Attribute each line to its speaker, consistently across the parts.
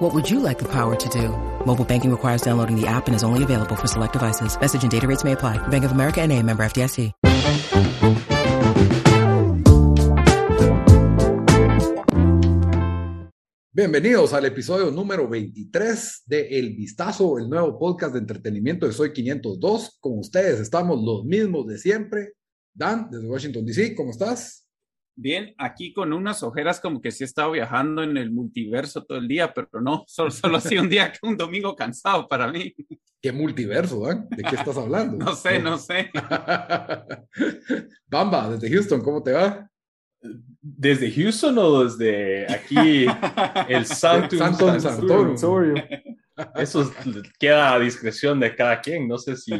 Speaker 1: What would you like the power to do? Mobile banking requires downloading the app and is only available for select devices. Message and data rates may apply. Bank of America and a member FDIC.
Speaker 2: Bienvenidos al episodio número 23 de El Vistazo, el nuevo podcast de entretenimiento de Soy 502. Con ustedes estamos los mismos de siempre. Dan, desde Washington, D.C., ¿cómo estás?
Speaker 3: Bien, aquí con unas ojeras como que sí he estado viajando en el multiverso todo el día, pero no, solo, solo ha sido un día, un domingo cansado para mí.
Speaker 2: ¿Qué multiverso, Dan? ¿De qué estás hablando?
Speaker 3: No sé, no sé.
Speaker 2: Bamba, desde Houston, ¿cómo te va?
Speaker 4: ¿Desde Houston o desde aquí el Santo
Speaker 2: Santo Santorum.
Speaker 4: Eso queda a discreción de cada quien. No sé si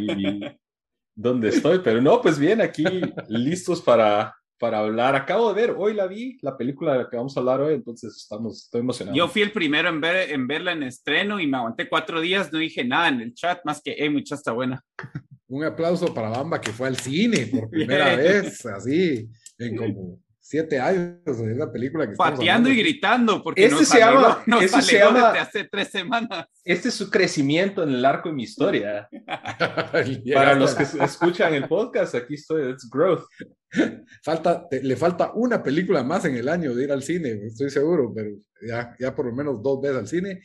Speaker 4: dónde estoy, pero no, pues bien, aquí listos para, para hablar. Acabo de ver, hoy la vi, la película de la que vamos a hablar hoy, entonces estamos, estoy emocionado.
Speaker 3: Yo fui el primero en, ver, en verla en estreno y me aguanté cuatro días, no dije nada en el chat, más que, hey, mucha está buena.
Speaker 2: Un aplauso para Bamba que fue al cine por primera vez, así, en como siete años de esa película que
Speaker 3: Pateando y gritando, porque
Speaker 4: este se llama,
Speaker 3: nos
Speaker 4: este se
Speaker 3: llama, desde hace tres semanas.
Speaker 4: Este es su crecimiento en el arco de mi historia. Para los que escuchan el podcast, aquí estoy, it's growth.
Speaker 2: Falta, te, le falta una película más en el año de ir al cine, estoy seguro, pero ya, ya por lo menos dos veces al cine.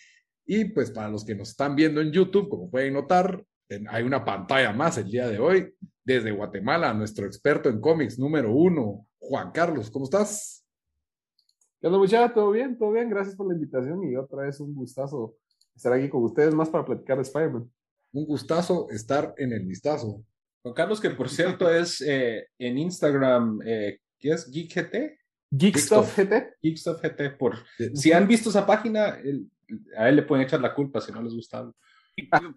Speaker 2: Y pues para los que nos están viendo en YouTube, como pueden notar, hay una pantalla más el día de hoy. Desde Guatemala, nuestro experto en cómics número uno, Juan Carlos, ¿cómo estás?
Speaker 5: ¿Qué onda, muchachos? ¿Todo bien? ¿Todo bien? Gracias por la invitación y otra vez un gustazo estar aquí con ustedes más para platicar de Spider-Man.
Speaker 2: Un gustazo estar en el vistazo.
Speaker 4: Juan Carlos, que por cierto es eh, en Instagram, eh, ¿qué es? ¿GeekGT?
Speaker 5: Geekstuff GT.
Speaker 4: Geekstuff GT. Por, si han visto esa página, él, a él le pueden echar la culpa si no les gusta algo.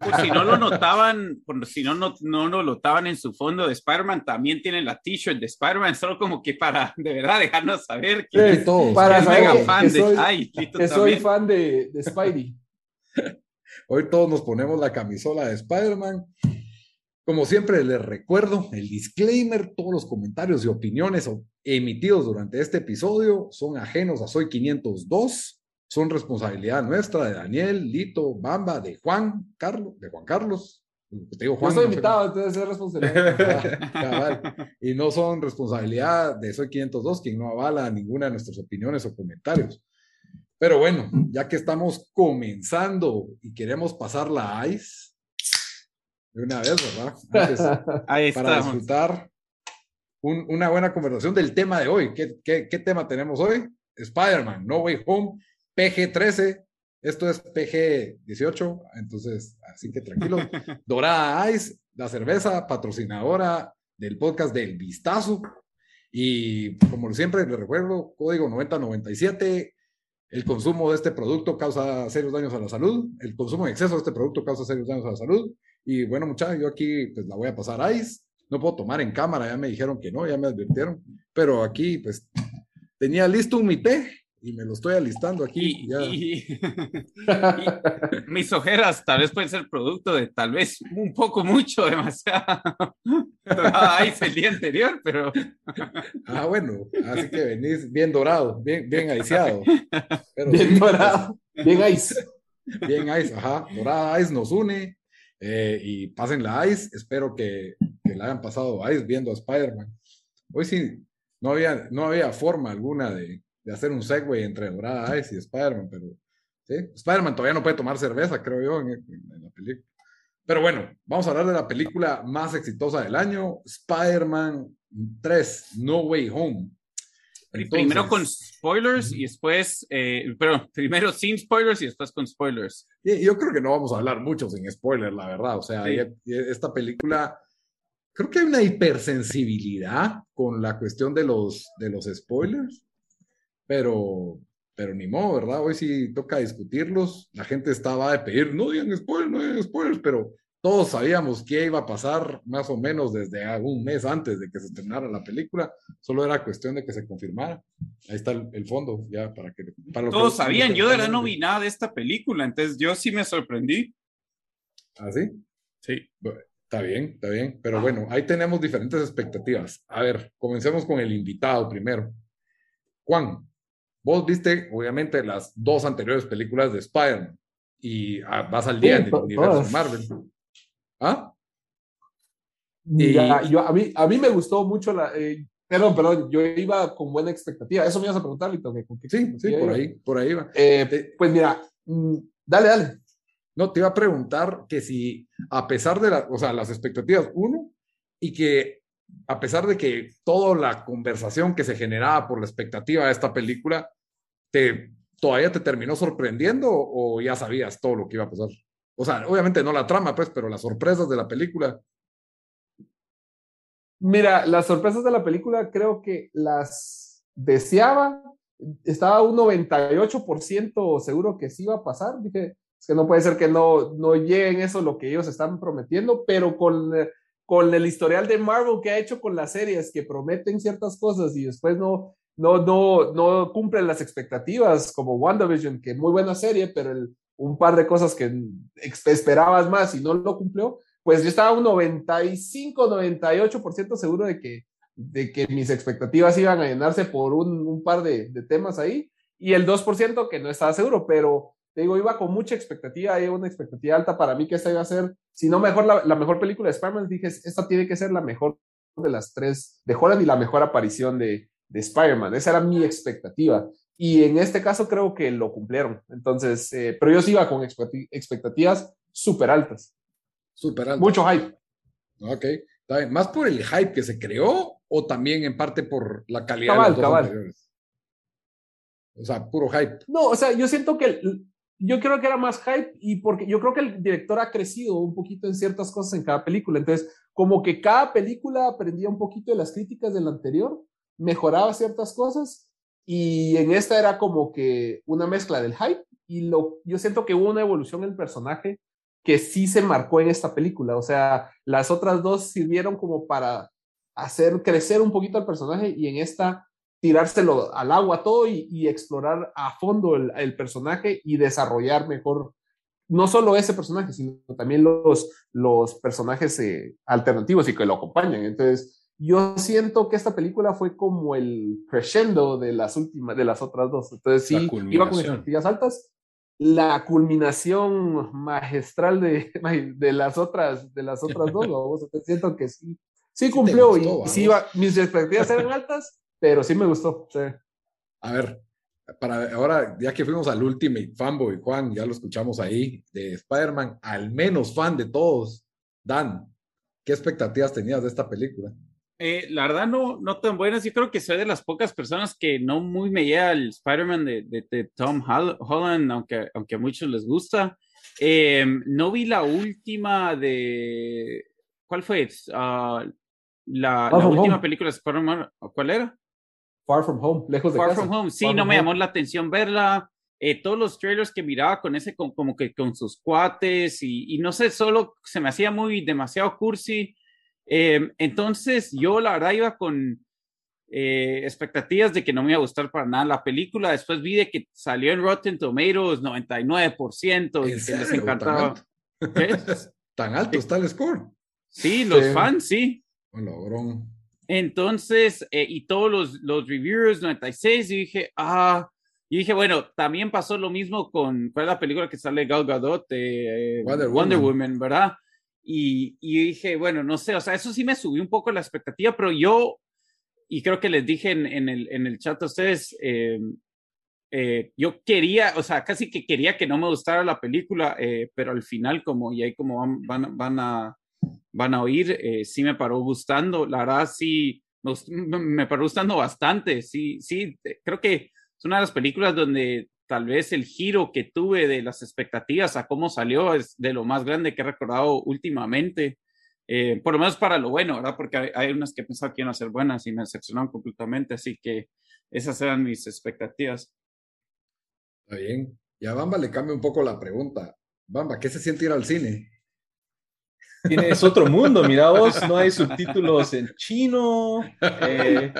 Speaker 3: Pues si no lo notaban, si no, no, no lo notaban en su fondo de Spider-Man, también tienen la t-shirt de Spider-Man, solo como que para de verdad dejarnos saber que,
Speaker 5: Sí, todos. Para
Speaker 3: es
Speaker 5: saber
Speaker 3: mega
Speaker 5: que-
Speaker 3: fan
Speaker 5: que
Speaker 3: de
Speaker 5: soy-
Speaker 3: ay, Lito
Speaker 5: Que soy
Speaker 3: también.
Speaker 5: fan de, de Spidey.
Speaker 2: Hoy todos nos ponemos la camisola de Spider-Man. Como siempre, les recuerdo el disclaimer, todos los comentarios y opiniones emitidos durante este episodio son ajenos a Soy 502, son responsabilidad nuestra de Daniel, Lito, Bamba, de Juan Carlos, de Juan Carlos. Te digo
Speaker 5: Yo
Speaker 2: Juan,
Speaker 5: estoy
Speaker 2: no sé
Speaker 5: invitado, entonces es responsabilidad.
Speaker 2: Cabal. Y no son responsabilidad de Soy 502, quien no avala ninguna de nuestras opiniones o comentarios. Pero bueno, ya que estamos comenzando y queremos pasar la ICE, de una vez, ¿verdad? Antes,
Speaker 3: Ahí
Speaker 2: para
Speaker 3: estamos.
Speaker 2: disfrutar un- una buena conversación del tema de hoy. ¿Qué, qué, qué tema tenemos hoy? Spider-Man, No Way Home, PG-13. Esto es PG-18, entonces, así que tranquilo. Dorada Ice, la cerveza patrocinadora del podcast del Vistazo. Y como siempre, les recuerdo, código 9097. El consumo de este producto causa serios daños a la salud. El consumo en exceso de este producto causa serios daños a la salud. Y bueno, muchachos, yo aquí pues la voy a pasar a Ice. No puedo tomar en cámara, ya me dijeron que no, ya me advirtieron. Pero aquí, pues, tenía listo un mi té y me lo estoy alistando aquí.
Speaker 3: Y,
Speaker 2: ya.
Speaker 3: y- y mis ojeras tal vez pueden ser producto de tal vez un poco mucho, demasiado. Ay, el día anterior, pero
Speaker 2: Ah, bueno, así que venís bien dorado, bien, bien aiseado. Pero
Speaker 5: Bien
Speaker 2: sí,
Speaker 5: dorado. Bien ice.
Speaker 2: pues, bien ice, ajá. Dorada Ice nos une. eh, y pasen la Ice. Espero que, que la hayan pasado Ice viendo a Spider-Man. Hoy sí, no había, no había forma alguna de, de hacer un segue entre Dorada Ice y Spider-Man, pero sí. Spider-Man todavía no puede tomar cerveza, creo yo, en, en la película. Pero bueno, vamos a hablar de la película más exitosa del año, Spider-Man 3, No Way Home.
Speaker 3: Pri- primero con
Speaker 2: Entonces,
Speaker 3: spoilers y después, eh, pero primero sin spoilers y después con spoilers.
Speaker 2: Yo creo que no vamos a hablar mucho sin spoiler, la verdad. O sea,
Speaker 3: Sí.
Speaker 2: esta película, creo que hay una hipersensibilidad con la cuestión de los, de los spoilers, pero, pero ni modo, ¿verdad? Hoy sí toca discutirlos. La gente estaba de pedir, no digan spoilers, no digan spoilers, pero todos sabíamos qué iba a pasar más o menos desde un mes antes de que se estrenara la película. Solo era cuestión de que se confirmara. Ahí está el, el fondo, ya para que. Para
Speaker 3: todos sabían, yo de verdad no vi nada de esta película, entonces yo sí me sorprendí.
Speaker 2: ¿Ah, sí?
Speaker 3: Sí.
Speaker 2: Está bien, está bien. Pero bueno, ahí tenemos diferentes expectativas. A ver, comencemos con el invitado primero. Juan, vos viste obviamente las dos anteriores películas de Spider-Man y ah, vas al día
Speaker 5: Sí,
Speaker 2: en
Speaker 5: to-
Speaker 2: el universo
Speaker 5: todas.
Speaker 2: Marvel. ¿Ah?
Speaker 5: Ya, yo, a, mí, a mí me gustó mucho la. eh, perdón, perdón, yo iba con buena expectativa. Eso me ibas a preguntar, Lito.
Speaker 2: Sí, sí, por
Speaker 5: iba.
Speaker 2: ahí, por ahí va.
Speaker 5: Eh,
Speaker 2: Te-
Speaker 5: pues mira, mm, dale, dale.
Speaker 2: No, te iba a preguntar que si, a pesar de la, o sea, las expectativas, uno, y que a pesar de que toda la conversación que se generaba por la expectativa de esta película, te, ¿todavía te terminó sorprendiendo o ya sabías todo lo que iba a pasar? O sea, obviamente no la trama, pues, pero las sorpresas de la película.
Speaker 5: Mira, las sorpresas de la película creo que las deseaba. Estaba un 98% seguro que sí iba a pasar. Dije, es que no puede ser que no, no lleguen eso lo que ellos están prometiendo, pero con, con el historial de Marvel que ha hecho con las series que prometen ciertas cosas y después no, no, no, no cumplen las expectativas, como WandaVision, que muy buena serie, pero un par de cosas que esperabas más y no lo cumplió, pues yo estaba un 95, 98% seguro de que, de que mis expectativas iban a llenarse por un, un par de, temas ahí y el 2% que no estaba seguro, pero te digo, iba con mucha expectativa, hay una expectativa alta para mí que esta iba a ser, si no mejor, la, la mejor película de Spider-Man, dije, esta tiene que ser la mejor de las tres de Holland y la mejor aparición de, de Spider-Man, esa era mi expectativa. Y en este caso creo que lo cumplieron. Entonces, eh, pero yo sí iba con expectativas súper altas.
Speaker 2: Súper alto.
Speaker 5: Mucho hype.
Speaker 2: Ok. ¿Más por el hype que se creó o también en parte por la calidad
Speaker 5: Cabal,
Speaker 2: de los dos
Speaker 5: cabal.
Speaker 2: anteriores? O sea, puro hype.
Speaker 5: No, o sea, yo siento que yo creo que era más hype y porque yo creo que el director ha crecido un poquito en ciertas cosas en cada película. Entonces, como que cada película aprendía un poquito de las críticas del anterior, mejoraba ciertas cosas y en esta era como que una mezcla del hype y lo, yo siento que hubo una evolución en el personaje que sí se marcó en esta película. O sea, las otras dos sirvieron como para hacer crecer un poquito al personaje y en esta tirárselo al agua todo y, explorar a fondo el, el personaje y desarrollar mejor no solo ese personaje, sino también los, los personajes eh, alternativos y que lo acompañan. Entonces, yo siento que esta película fue como el crescendo de las últimas, de las otras dos. Entonces, sí, iba con expectativas altas. La culminación magistral de, de las otras, de las otras dos, ¿no? Entonces, siento que sí, sí cumplió
Speaker 2: gustó,
Speaker 5: y sí iba, mis expectativas eran altas, pero sí me gustó. sí.
Speaker 2: A ver, para ahora, ya que fuimos al Ultimate Fanboy, Juan, ya lo escuchamos ahí, de Spider-Man, al menos fan de todos. Dan, ¿qué expectativas tenías de esta película?
Speaker 3: Eh, la verdad no, no tan buenas. Yo creo que soy de las pocas personas que no muy me llega el Spider-Man de, de- de Tom Hol- Holland, aunque, aunque a muchos les gusta. Eh, no vi la última de... ¿Cuál fue? Ah, la, la última
Speaker 5: Home.
Speaker 3: película de Spider-Man. ¿Cuál era?
Speaker 5: Far From Home, lejos de
Speaker 3: Far
Speaker 5: casa.
Speaker 3: From Home, sí,
Speaker 5: Far
Speaker 3: no me
Speaker 5: Home.
Speaker 3: llamó la atención verla. Eh, todos los trailers que miraba con ese, con- como que con sus cuates y, y no sé, solo se me hacía muy demasiado cursi. Eh, entonces yo la verdad iba con eh, expectativas de que no me iba a gustar para nada la película. Después vi de que salió en Rotten Tomatoes 99% y
Speaker 2: ¿En
Speaker 3: que
Speaker 2: serio?
Speaker 3: les
Speaker 2: ¿Tan
Speaker 3: encantaba.
Speaker 2: alto?
Speaker 3: ¿Qué?
Speaker 2: Tan alto está el score.
Speaker 3: Sí, los
Speaker 5: Sí.
Speaker 3: fans, sí.
Speaker 2: Oh, logrón.
Speaker 3: Entonces, eh, y todos los, los reviewers 96, y dije, ah, y dije, bueno, también pasó lo mismo con, ¿cuál es la película que sale Gal Gadot? Eh,
Speaker 2: Wonder
Speaker 3: Wonder,
Speaker 2: Woman.
Speaker 3: Woman. ¿verdad? Y, y dije, bueno, no sé, o sea, eso sí me subió un poco la expectativa, pero yo, y creo que les dije en, en el, en el chat a ustedes, eh, eh, yo quería, o sea, casi que quería que no me gustara la película, eh, pero al final, como, y ahí como van, van, van a van a oír, eh, sí me paró gustando, la verdad sí, me, me- paró gustando bastante, sí, sí, creo que es una de las películas donde tal vez el giro que tuve de las expectativas a cómo salió es de lo más grande que he recordado últimamente, eh, por lo menos para lo bueno, ¿verdad? Porque hay, hay unas que pensaba que iban a ser buenas y me decepcionaron completamente, así que esas eran mis expectativas.
Speaker 2: Está bien. Y a Bamba le cambia un poco la pregunta. Bamba, ¿qué se siente ir al cine?
Speaker 4: Tienes otro mundo, mira vos, no hay subtítulos en chino. eh,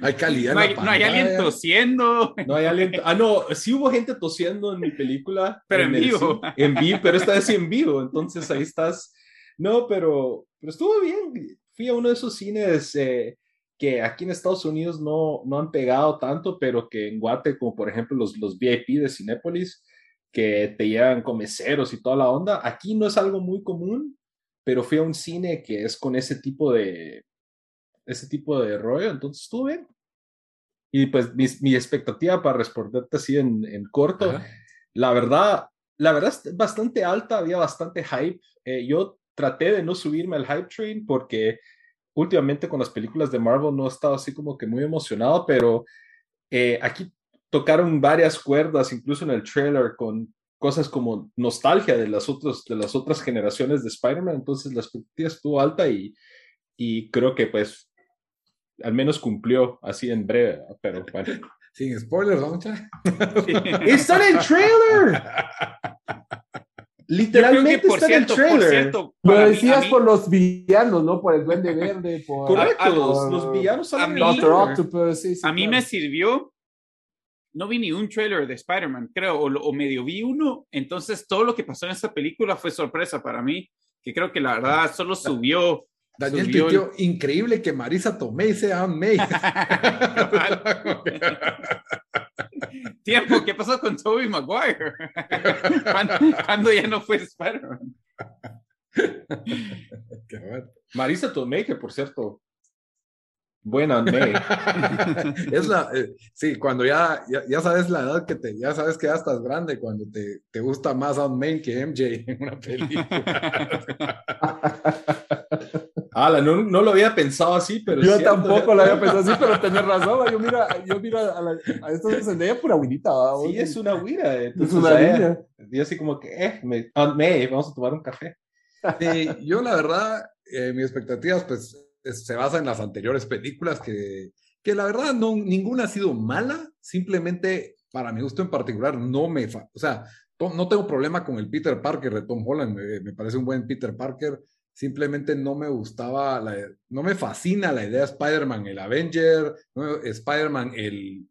Speaker 2: hay calidad.
Speaker 3: No
Speaker 2: en
Speaker 3: hay, no hay alguien tosiendo.
Speaker 4: no hay aliento. Ah, no, sí hubo gente tosiendo en mi película.
Speaker 3: Pero en
Speaker 4: el
Speaker 3: vivo.
Speaker 4: En vivo, pero esta vez sí en vivo. Entonces ahí estás. No, pero, pero estuvo bien. Fui a uno de esos cines eh, que aquí en Estados Unidos no, no han pegado tanto, pero que en Guate, como por ejemplo los, los VIP de Cinépolis, que te llevan con meseros y toda la onda. Aquí no es algo muy común, pero fui a un cine que es con ese tipo de ese tipo de rollo, entonces estuvo bien. Y pues mi, mi expectativa para responderte así en, en corto,
Speaker 2: Ajá.
Speaker 4: la verdad, la verdad es bastante alta, había bastante hype. Eh, yo traté de no subirme al hype train porque últimamente con las películas de Marvel no he estado así como que muy emocionado, pero eh, aquí tocaron varias cuerdas, incluso en el trailer, con cosas como nostalgia de las, otras de las otras generaciones de Spider-Man, entonces la expectativa estuvo alta y, y creo que pues al menos cumplió así en breve, pero bueno.
Speaker 2: Sin spoilers, ¿no, mucha?
Speaker 4: ¡Está en el trailer! Literalmente
Speaker 3: por
Speaker 4: está en el
Speaker 3: cierto, por
Speaker 4: trailer.
Speaker 3: cierto,
Speaker 5: Lo
Speaker 3: mí-
Speaker 5: decías
Speaker 3: a mí-
Speaker 5: por los villanos, ¿no? Por el Duende Verde, por
Speaker 4: Correcto,
Speaker 3: a-
Speaker 4: los,
Speaker 5: por-
Speaker 4: los villanos
Speaker 3: a mí-
Speaker 5: Doctor. Octopus, sí, sí,
Speaker 3: a mí
Speaker 5: claro.
Speaker 3: me sirvió. No vi ni un trailer de Spider-Man, creo, o, medio vi uno. Entonces, todo lo que pasó en esta película fue sorpresa para mí. Que creo que la verdad solo subió.
Speaker 2: Daniel
Speaker 3: subió el-
Speaker 2: increíble que Marisa Tomei sea May.
Speaker 3: Tiempo, ¿qué pasó con Tobey Maguire? ¿Cuándo, cuándo ya no fue Spider-Man?
Speaker 4: Marisa Tomei, que por cierto, buena May.
Speaker 2: es la, eh, sí, cuando ya, ya, ya sabes la edad que te, ya sabes que ya estás grande, cuando te, te gusta más Aunt May que MJ en una película.
Speaker 4: Ala, no, no lo había pensado así, pero es
Speaker 5: Yo
Speaker 4: cierto.
Speaker 5: tampoco lo había pensado así, pero tenés razón. Yo miro, yo miro a, la, a Zendaya pura abuelita. ¿va?
Speaker 4: Sí, es una huira.
Speaker 5: Es
Speaker 4: Entonces,
Speaker 5: una
Speaker 4: eh,
Speaker 5: niña.
Speaker 4: yo así como que, eh, me, Aunt May, vamos a tomar un café.
Speaker 2: Sí, yo la verdad, eh, mis expectativas pues se basan en las anteriores películas que, que la verdad no, ninguna ha sido mala, simplemente para mi gusto en particular no me, o sea, no tengo problema con el Peter Parker de Tom Holland, me, parece un buen Peter Parker, simplemente no me gustaba, la, no me fascina la idea de Spider-Man el Avenger, Spider-Man el,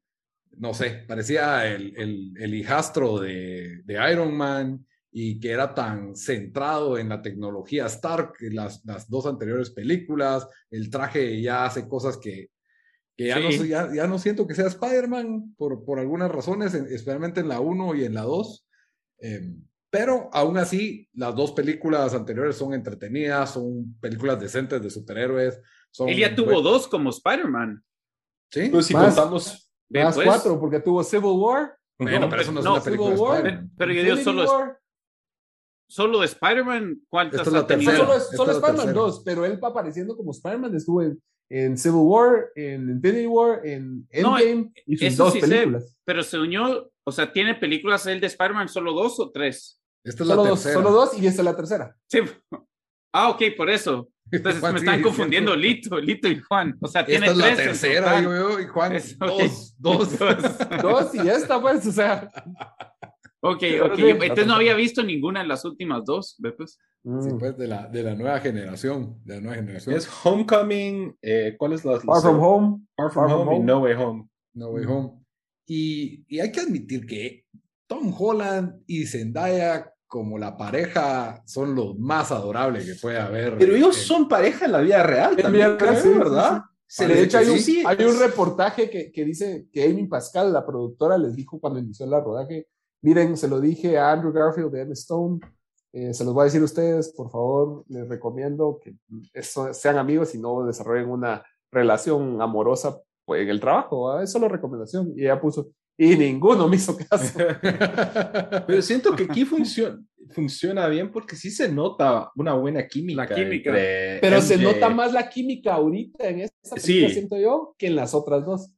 Speaker 2: no sé, parecía el, el, el hijastro de, de Iron Man y que era tan centrado en la tecnología Stark, las, las dos anteriores películas, el traje ya hace cosas que, que ya,
Speaker 3: Sí.
Speaker 2: no, ya, ya no siento que sea Spider-Man por, por algunas razones, en- especialmente en la 1 y en la 2. Eh, pero aún así, las dos películas anteriores son entretenidas, son películas decentes de superhéroes. Son,
Speaker 3: Él ya tuvo
Speaker 2: bueno,
Speaker 3: dos como Spider-Man.
Speaker 2: ¿Sí?
Speaker 4: Pues si
Speaker 5: Más-
Speaker 4: contamos,
Speaker 5: Más
Speaker 3: pues.
Speaker 5: cuatro, porque tuvo Civil War.
Speaker 2: Bueno, pero eso no es
Speaker 3: no,
Speaker 2: una película
Speaker 5: War.
Speaker 2: Spider-Man.
Speaker 3: Pero yo digo solo,
Speaker 5: War.
Speaker 3: Solo de Spider-Man. ¿Cuántas
Speaker 2: es la
Speaker 3: ha tenido?
Speaker 5: No,
Speaker 2: tercera.
Speaker 5: solo, es- solo
Speaker 2: la
Speaker 5: Spider-Man
Speaker 2: tercera.
Speaker 5: 2, pero él va apareciendo como Spider-Man. Estuvo en, en Civil War, en Infinity War, en
Speaker 3: No,
Speaker 5: Endgame y sus
Speaker 3: eso
Speaker 5: dos
Speaker 3: sí sé.
Speaker 5: películas.
Speaker 3: Pero se unió, o sea, ¿tiene películas él de Spider-Man solo dos o tres?
Speaker 2: Esta es la
Speaker 5: Solo dos,
Speaker 2: tercera.
Speaker 5: solo dos y esta es la tercera.
Speaker 3: Sí. Ah, ok, por eso. Entonces
Speaker 2: Juan
Speaker 3: me están confundiendo Lito, Lito y Juan. O sea, tiene
Speaker 2: Esta es la tercera, digo yo, y Juan,
Speaker 3: Es-
Speaker 2: dos, dos.
Speaker 5: Dos y esta, pues, o sea.
Speaker 3: Ok, ok.
Speaker 5: sí,
Speaker 3: entonces no había visto ninguna en las últimas dos. ve, pues.
Speaker 2: Sí,
Speaker 5: mm.
Speaker 2: pues de la, de la nueva generación, de la nueva generación.
Speaker 4: es Homecoming, eh, ¿cuál es la?
Speaker 5: Far From Home.
Speaker 4: Far From,
Speaker 5: Far From
Speaker 4: Home y
Speaker 5: Home.
Speaker 4: No Way Home.
Speaker 2: No Way Home. Y, y hay que admitir que Tom Holland y Zendaya como la pareja son los más adorables que puede haber.
Speaker 4: Pero ellos
Speaker 2: en-
Speaker 4: son pareja en la vida real también, creo,
Speaker 5: sí, sí,
Speaker 4: ¿verdad? Se
Speaker 5: de
Speaker 4: le-
Speaker 5: hecho, hay un,
Speaker 4: sí,
Speaker 5: hay un reportaje que, que dice que Amy Pascal, la productora, les dijo cuando inició el rodaje, miren, se lo dije a Andrew Garfield de Emma Stone, eh, se los voy a decir a ustedes, por favor, les recomiendo que eso- sean amigos y no desarrollen una relación amorosa pues, en el trabajo, ¿va? es solo recomendación. Y ella puso, y ninguno me hizo caso.
Speaker 4: Pero siento que aquí funciona, funciona bien porque sí se nota una buena química.
Speaker 3: La química.
Speaker 4: entre
Speaker 5: Pero se
Speaker 4: MJ.
Speaker 5: nota más la química ahorita en esta película,
Speaker 4: Sí.
Speaker 5: siento yo, que en las otras dos.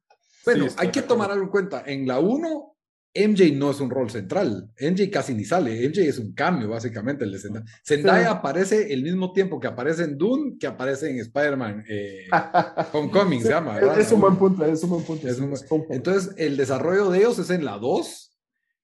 Speaker 2: Bueno,
Speaker 4: Sí,
Speaker 2: hay que tomar algo en cuenta. En la 1, MJ no es un rol central. MJ casi ni sale. MJ es un cambio, básicamente, el de Zendaya. Zendaya
Speaker 5: Sí.
Speaker 2: aparece el mismo tiempo que aparece en Dune, que aparece en Spider-Man eh, Homecoming, se llama.
Speaker 5: Es,
Speaker 2: ¿verdad?
Speaker 5: es un buen punto, es un buen punto.
Speaker 2: Es
Speaker 5: sí,
Speaker 2: un-
Speaker 5: es como-
Speaker 2: Entonces, el desarrollo de ellos es en la 2.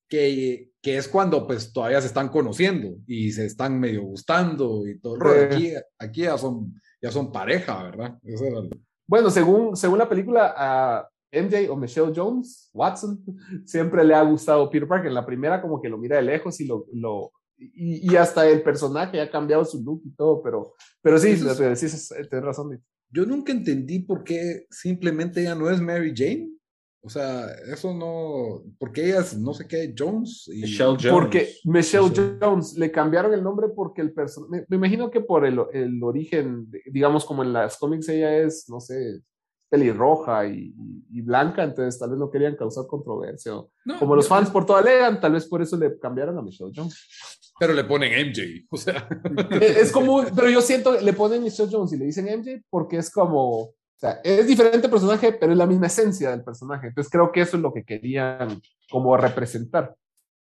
Speaker 2: que, que es cuando pues todavía se están conociendo y se están medio gustando y todo. Aquí, aquí ya, son, ya son pareja, ¿verdad? Eso era el-
Speaker 5: Bueno, según, según la película, MJ o Michelle Jones, Watson, siempre le ha gustado Peter Parker. En la primera como que lo mira de lejos y lo... lo y, y hasta el personaje ha cambiado su look y todo, pero, pero sí,
Speaker 2: Eso es-
Speaker 5: sí, sí, tienes razón.
Speaker 2: Yo nunca entendí por qué simplemente ella no es Mary Jane. O sea, eso no. Porque ella es no sé qué, Jones. Y,
Speaker 4: Michelle Jones.
Speaker 5: Porque Michelle
Speaker 2: Michelle.
Speaker 5: Jones le cambiaron el nombre porque el personaje, me, me imagino que por el, el origen, digamos como en las cómics ella es, no sé, pelirroja y, y- blanca, entonces tal vez no querían causar controversia.
Speaker 2: No,
Speaker 5: Como los fans por toda legan, tal vez por eso le cambiaron a Michelle Jones.
Speaker 2: Pero le ponen MJ. O sea,
Speaker 5: es es como, pero yo siento, le ponen Michelle Jones y le dicen MJ porque es como, o sea, es diferente personaje, pero es la misma esencia del personaje. Entonces creo que eso es lo que querían como representar.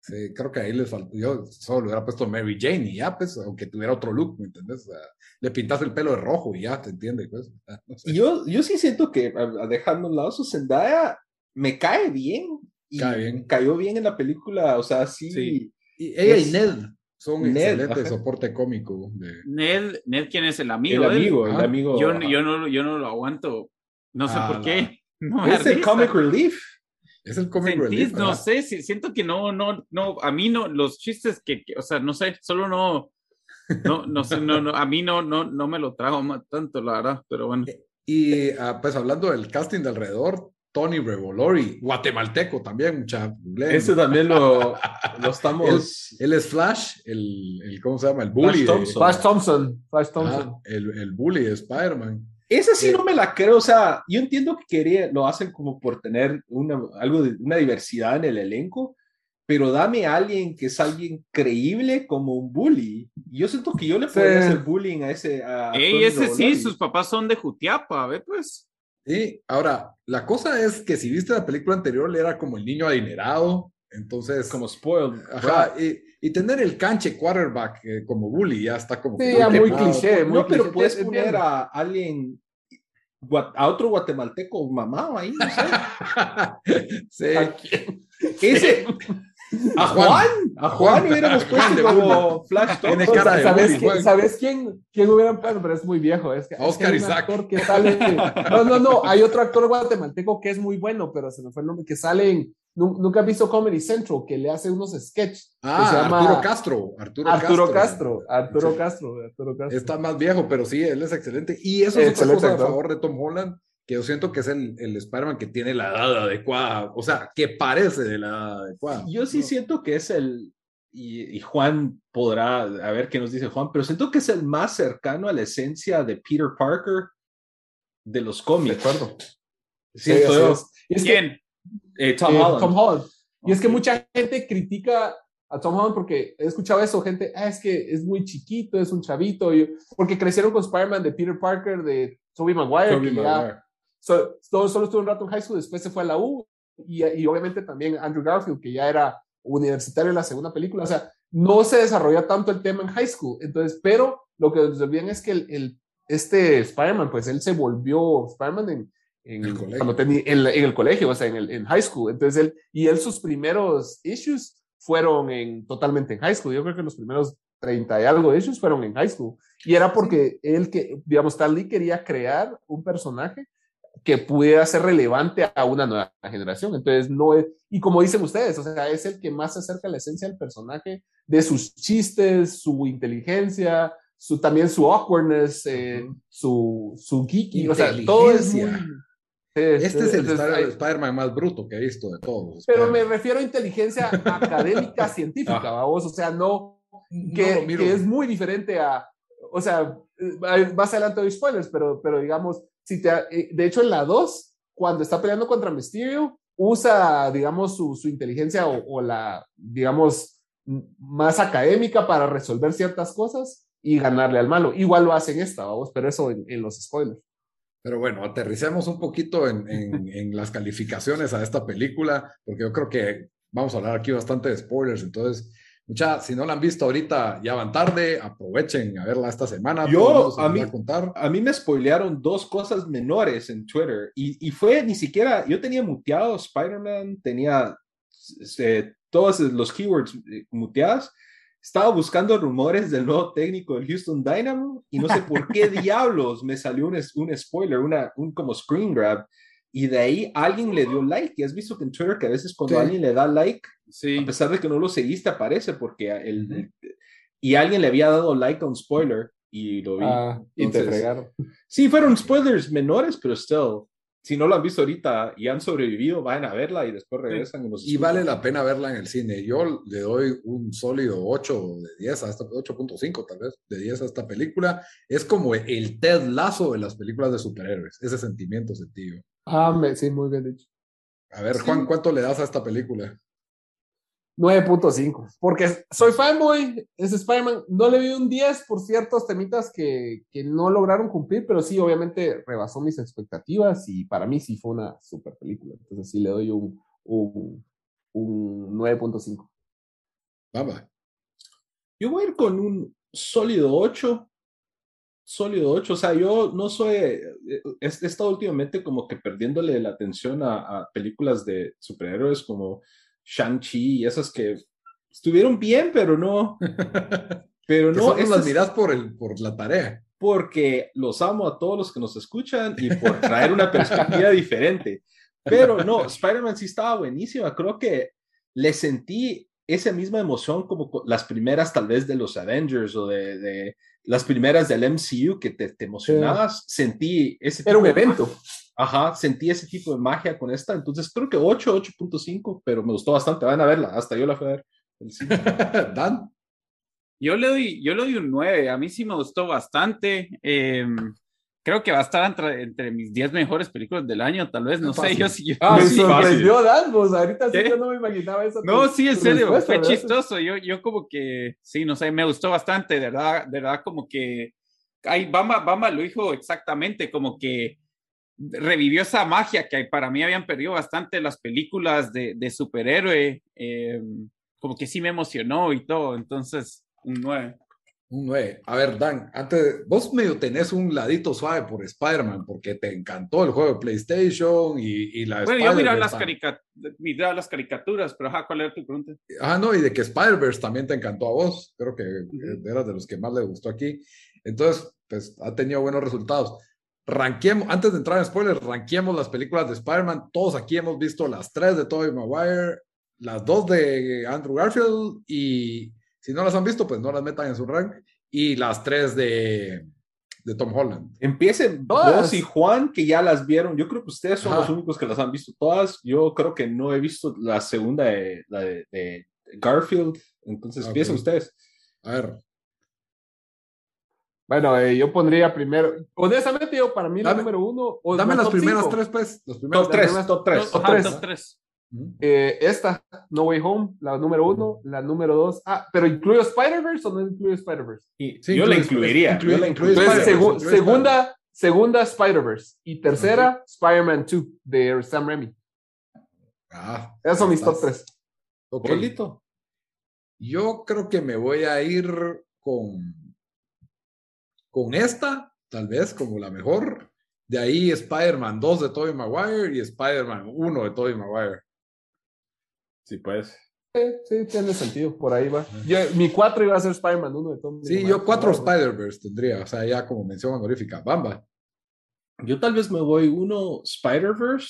Speaker 2: Sí, creo que ahí les faltó. Yo solo le hubiera puesto Mary Jane y ya, pues, aunque tuviera otro look, ¿me entiendes? O sea, le pintas el pelo de rojo y ya, ¿te entiendes? Pues, no sé.
Speaker 4: Y yo, yo sí siento que, dejando a un lado su Zendaya, me cae bien. Y
Speaker 2: Cae bien.
Speaker 4: Cayó bien en la película, o sea, sí.
Speaker 3: Sí.
Speaker 2: Y ella
Speaker 4: es-
Speaker 2: y Ned son
Speaker 4: Ned,
Speaker 2: excelentes
Speaker 4: ajá.
Speaker 2: soporte cómico. de-
Speaker 3: Ned, Ned, ¿quién es el
Speaker 4: El
Speaker 3: amigo? de él?
Speaker 4: amigo, el
Speaker 2: Ah,
Speaker 4: amigo.
Speaker 3: Yo, yo, no, yo no lo aguanto. No sé
Speaker 2: Ah,
Speaker 3: por qué. No
Speaker 4: es el
Speaker 3: risa.
Speaker 4: comic relief.
Speaker 2: Es el comic
Speaker 3: Sentís,
Speaker 2: relief.
Speaker 3: no sé, si- siento que no, no, no, a mí no, los chistes que, que- o sea, no sé, solo no, no, no sé, no, no, a mí no, no, no me lo trajo más tanto, la verdad, pero bueno.
Speaker 2: Y ah, pues hablando del casting de alrededor, Tony Revolori, guatemalteco también, mucha.
Speaker 4: Ese también lo, lo estamos.
Speaker 2: Él es Flash, el, el ¿cómo se llama? El bully. de-
Speaker 4: Thompson.
Speaker 5: Flash Thompson, Flash
Speaker 2: Ah,
Speaker 5: Thompson.
Speaker 2: el, el bully de Spider-Man.
Speaker 4: Ese sí no me la creo, o sea, yo entiendo que quería, lo hacen como por tener una, algo de una diversidad en el elenco, pero dame a alguien que es alguien creíble como un bully. Yo siento que yo le podría
Speaker 5: Sí.
Speaker 4: hacer bullying a ese. A
Speaker 3: Ey, ese sí, sus papás son de Jutiapa, ve pues.
Speaker 2: Y ahora, la cosa es que si viste la película anterior, él era como el niño adinerado. Entonces,
Speaker 4: como spoiled.
Speaker 2: Ajá, y, y tener el canche quarterback eh, como bully ya está como.
Speaker 5: Sí, ya muy cliché. muy
Speaker 4: No, pero puedes poner a alguien, a otro guatemalteco mamado ahí, no sé.
Speaker 2: sí.
Speaker 5: ¿A quién?
Speaker 4: Ese, a Juan, a Juan hubiéramos puesto como Flash Thompson.
Speaker 5: ¿Sabes, quién. ¿Sabes quién? ¿Quién hubiera? Bueno, pero es muy viejo. Es que, es que
Speaker 2: Oscar Isaac.
Speaker 5: actor que sale. No, no, no. Hay otro actor guatemalteco que es muy bueno, pero se me fue el nombre. Que sale en. Nu- Nunca has visto Comedy Central, que le hace unos sketches.
Speaker 2: Ah,
Speaker 5: que se llama
Speaker 2: Arturo Castro. Arturo,
Speaker 5: Arturo Castro. Arturo
Speaker 2: Sí.
Speaker 5: Castro. Arturo Castro.
Speaker 2: Está más viejo, pero sí, él es excelente. Y eso es otra cosa a favor de Tom Holland, que yo siento que es el, el Spider-Man que tiene la edad adecuada, o sea, que parece de la edad adecuada.
Speaker 4: Yo sí
Speaker 2: ¿no?
Speaker 4: siento que es el, y, y Juan podrá, a ver qué nos dice Juan, pero siento que es el más cercano a la esencia de Peter Parker de los
Speaker 5: De
Speaker 4: cómics.
Speaker 5: acuerdo.
Speaker 4: Siento
Speaker 5: Sí, así es. Y es que,
Speaker 3: ¿Quién?
Speaker 4: Eh, Tom
Speaker 5: eh,
Speaker 4: Holland.
Speaker 5: Tom Holland. Y es que mucha gente critica a Tom Holland porque he escuchado eso, gente, ah, es que es muy chiquito, es un chavito, y- porque crecieron con Spider-Man de Peter Parker, de Tobey Maguire,
Speaker 2: Tobey
Speaker 5: ya so- solo, solo estuvo un rato en high school, después se fue a la U, y, y obviamente también Andrew Garfield, que ya era universitario en la segunda película, o sea, no se desarrolla tanto el tema en high school, entonces, pero lo que nos olvidan es que el, el- este Spider-Man, pues él se volvió Spider-Man en, en,
Speaker 2: El colegio.
Speaker 5: cuando tenía- en, en el colegio, o sea, en, el, en high school, entonces él, y él sus primeros issues fueron en, totalmente en high school, yo creo que los primeros 30 y algo issues fueron en high school, y era porque él, que, digamos, Stan Lee quería crear un personaje que pudiera ser relevante a una nueva generación. Entonces, no es, y como dicen ustedes, o sea, es el que más se acerca a la esencia del personaje, de sus chistes, su inteligencia, su, también su awkwardness, eh, su, su geeky, o sea, todo es muy... Sí,
Speaker 2: Este es el Spider-
Speaker 5: hay-
Speaker 2: Spider-Man más bruto que he visto de todos.
Speaker 5: pero me refiero a inteligencia académica, científica,
Speaker 2: Ah.
Speaker 5: vamos, o sea, no,
Speaker 2: No
Speaker 5: que,
Speaker 2: miro.
Speaker 5: que es muy diferente a, o sea, eh, más adelante doy spoilers, pero, pero digamos, si te, eh, de hecho en la 2, cuando está peleando contra Mysterio, usa, digamos, su, su inteligencia o, o la, digamos, más académica para resolver ciertas cosas y ganarle al malo. Igual lo hace en esta, vamos, pero eso en, en los spoilers.
Speaker 2: Pero bueno, aterricemos un poquito en, en- en las calificaciones a esta película, porque yo creo que vamos a hablar aquí bastante de spoilers. Entonces, mucha, si no la han visto ahorita, ya van tarde, aprovechen a verla esta semana.
Speaker 4: Yo, a mí-
Speaker 2: a contar.
Speaker 4: A mí me spoilearon dos cosas menores en Twitter y, y fue ni siquiera, yo tenía muteado Spider-Man, tenía eh, todos los keywords eh, muteadas, estaba buscando rumores del nuevo técnico del Houston Dynamo y no sé por qué diablos me salió un, un spoiler, una, un como screen grab y de ahí alguien le dio like. Y has visto que en Twitter que a veces cuando alguien le da like, a pesar de que no lo seguiste, aparece porque el, y alguien le había dado like a un spoiler y lo vi.
Speaker 5: Ah, y te fregaron.
Speaker 4: Sí, fueron spoilers menores, pero still, si no lo han visto ahorita y han sobrevivido, vayan a verla y después regresan.
Speaker 2: Y, vale la pena verla en el cine. Yo le doy un sólido 8 de 10, hasta 8.5 tal vez, de 10 a esta película. Es como el Ted Lazo de las películas de superhéroes, ese sentimiento sentido.
Speaker 5: Ah, sí, muy bien dicho.
Speaker 2: A ver, Juan, ¿cuánto le das a esta película?
Speaker 5: 9.5, porque soy fanboy, es Spider-Man, no le vi un 10 por ciertos temitas que, que, no lograron cumplir, pero sí, obviamente rebasó mis expectativas y para mí sí fue una super película, entonces sí le doy un, un, un 9.5.
Speaker 2: Vamos.
Speaker 4: Yo voy a ir con un sólido 8, sólido 8, o sea, yo no soy, eh, he, estado últimamente como que perdiéndole la atención a películas de superhéroes como Shang-Chi y esas que estuvieron bien, pero no.
Speaker 2: Pero no. las miras por, el, por la tarea.
Speaker 4: Porque los amo a todos los que nos escuchan y por traer una perspectiva diferente. Pero no, Spider-Man sí estaba buenísima. Creo que le sentí esa misma emoción como las primeras tal vez de los Avengers o de, de las primeras del MCU que te, te emocionabas. Sentí ese...
Speaker 5: Era un evento.
Speaker 4: Ajá, sentí ese tipo de magia con esta, entonces creo que 8, 8.5, pero me gustó bastante, van a verla, hasta yo la fui a ver.
Speaker 2: Dan.
Speaker 3: Yo le, doy, yo le doy un 9, a mí sí me gustó bastante. Em, creo que va a estar entre, entre, mis 10 mejores películas del año, tal vez, no sé, yo sí.
Speaker 5: ah, me sorprendió Dan, pues ahorita sí yo no me imaginaba eso.
Speaker 3: No, sí, en serio, fue chistoso, yo, yo como que, sí, no sé, me gustó bastante, de verdad, de verdad como que, ahí Bama, Bama lo dijo exactamente, como que revivió esa magia que para mí habían perdido bastante las películas de, de superhéroe. Eh, como que sí me emocionó y todo. Entonces, un 9.
Speaker 2: Un 9. A ver, Dan, antes, vos medio tenés un ladito suave por Spider-Man porque te encantó el juego de PlayStation y, y la
Speaker 3: Bueno, yo miraba las, miraba las caricaturas, pero ajá, ¿cuál era tu pregunta?
Speaker 2: Ah, no, y de que Spider-Verse también te encantó a vos. Creo que eras de los que más le gustó aquí. Entonces, pues ha tenido buenos resultados ranquemos, antes de entrar en spoilers, ranquemos las películas de Spider-Man. Todos aquí hemos visto las tres de Tobey Maguire, las dos de Andrew Garfield y si no las han visto, pues no las metan en su rank. Y las tres de, de Tom Holland.
Speaker 4: Empiecen vos y Juan, que ya las vieron. Yo creo que ustedes son los únicos que las han visto todas. Yo creo que no he visto la segunda de, la de, Garfield. Entonces, empiecen ustedes.
Speaker 2: A ver,
Speaker 5: bueno, eh, yo pondría primero, honestamente yo para mí el número uno.
Speaker 2: O dame las primeras tres, pues. Los primeros
Speaker 4: top tres, top tres.
Speaker 5: Top tres. Top tres. Eh, esta, No Way Home, la número uno, la número dos. Ah, pero ¿incluyo Spider-Verse o no incluyo Spider-Verse?
Speaker 4: Sí, yo la incluiría. yo la
Speaker 5: Entonces, segunda, segunda Spider-Verse. Y tercera, Spider-Man 2 de Sam Raimi.
Speaker 2: Ah,
Speaker 5: Esos son mis top tres.
Speaker 2: Ok. Yo creo que me voy a ir con con esta, tal vez como la mejor. De ahí Spider-Man 2 de Tobey Maguire y Spider-Man 1 de Tobey Maguire.
Speaker 4: Sí, pues.
Speaker 5: Sí, tiene sentido, por ahí va. mi 4 iba a ser Spider-Man 1 de Tobey
Speaker 2: Sí, yo 4 Spider-Verse tendría, o sea, ya como mención honorífica. Bamba.
Speaker 4: Yo tal vez me voy 1 Spider-Verse,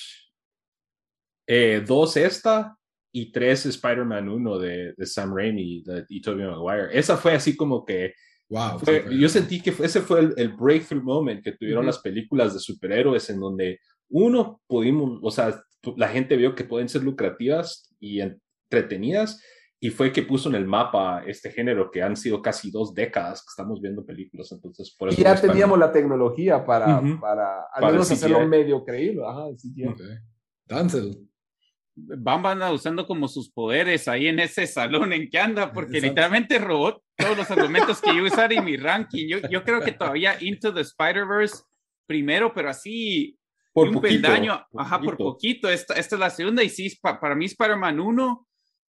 Speaker 4: 2 eh, esta y 3 Spider-Man 1 de, de, Sam Raimi de, y Tobey Maguire. Esa fue así como que
Speaker 2: Wow,
Speaker 4: yo sentí que ese fue el, breakthrough moment que tuvieron las películas de superhéroes en donde uno pudimos, o sea, la gente vio que pueden ser lucrativas y entretenidas y fue que puso en el mapa este género que han sido casi dos décadas que estamos viendo películas, entonces por eso
Speaker 5: y ya teníamos la tecnología para, para al menos hacerlo medio creíble. Ajá, sí,
Speaker 2: Dancel.
Speaker 3: Bamba anda usando como sus poderes ahí en ese salón en que anda, porque literalmente robó todos los argumentos que yo usar en mi ranking. Yo, yo creo que todavía Into the Spider-Verse primero, pero así
Speaker 4: por un poquito,
Speaker 3: peldaño, ajá, por poquito. Esta, esta es la segunda y sí, para mí Spider-Man 1,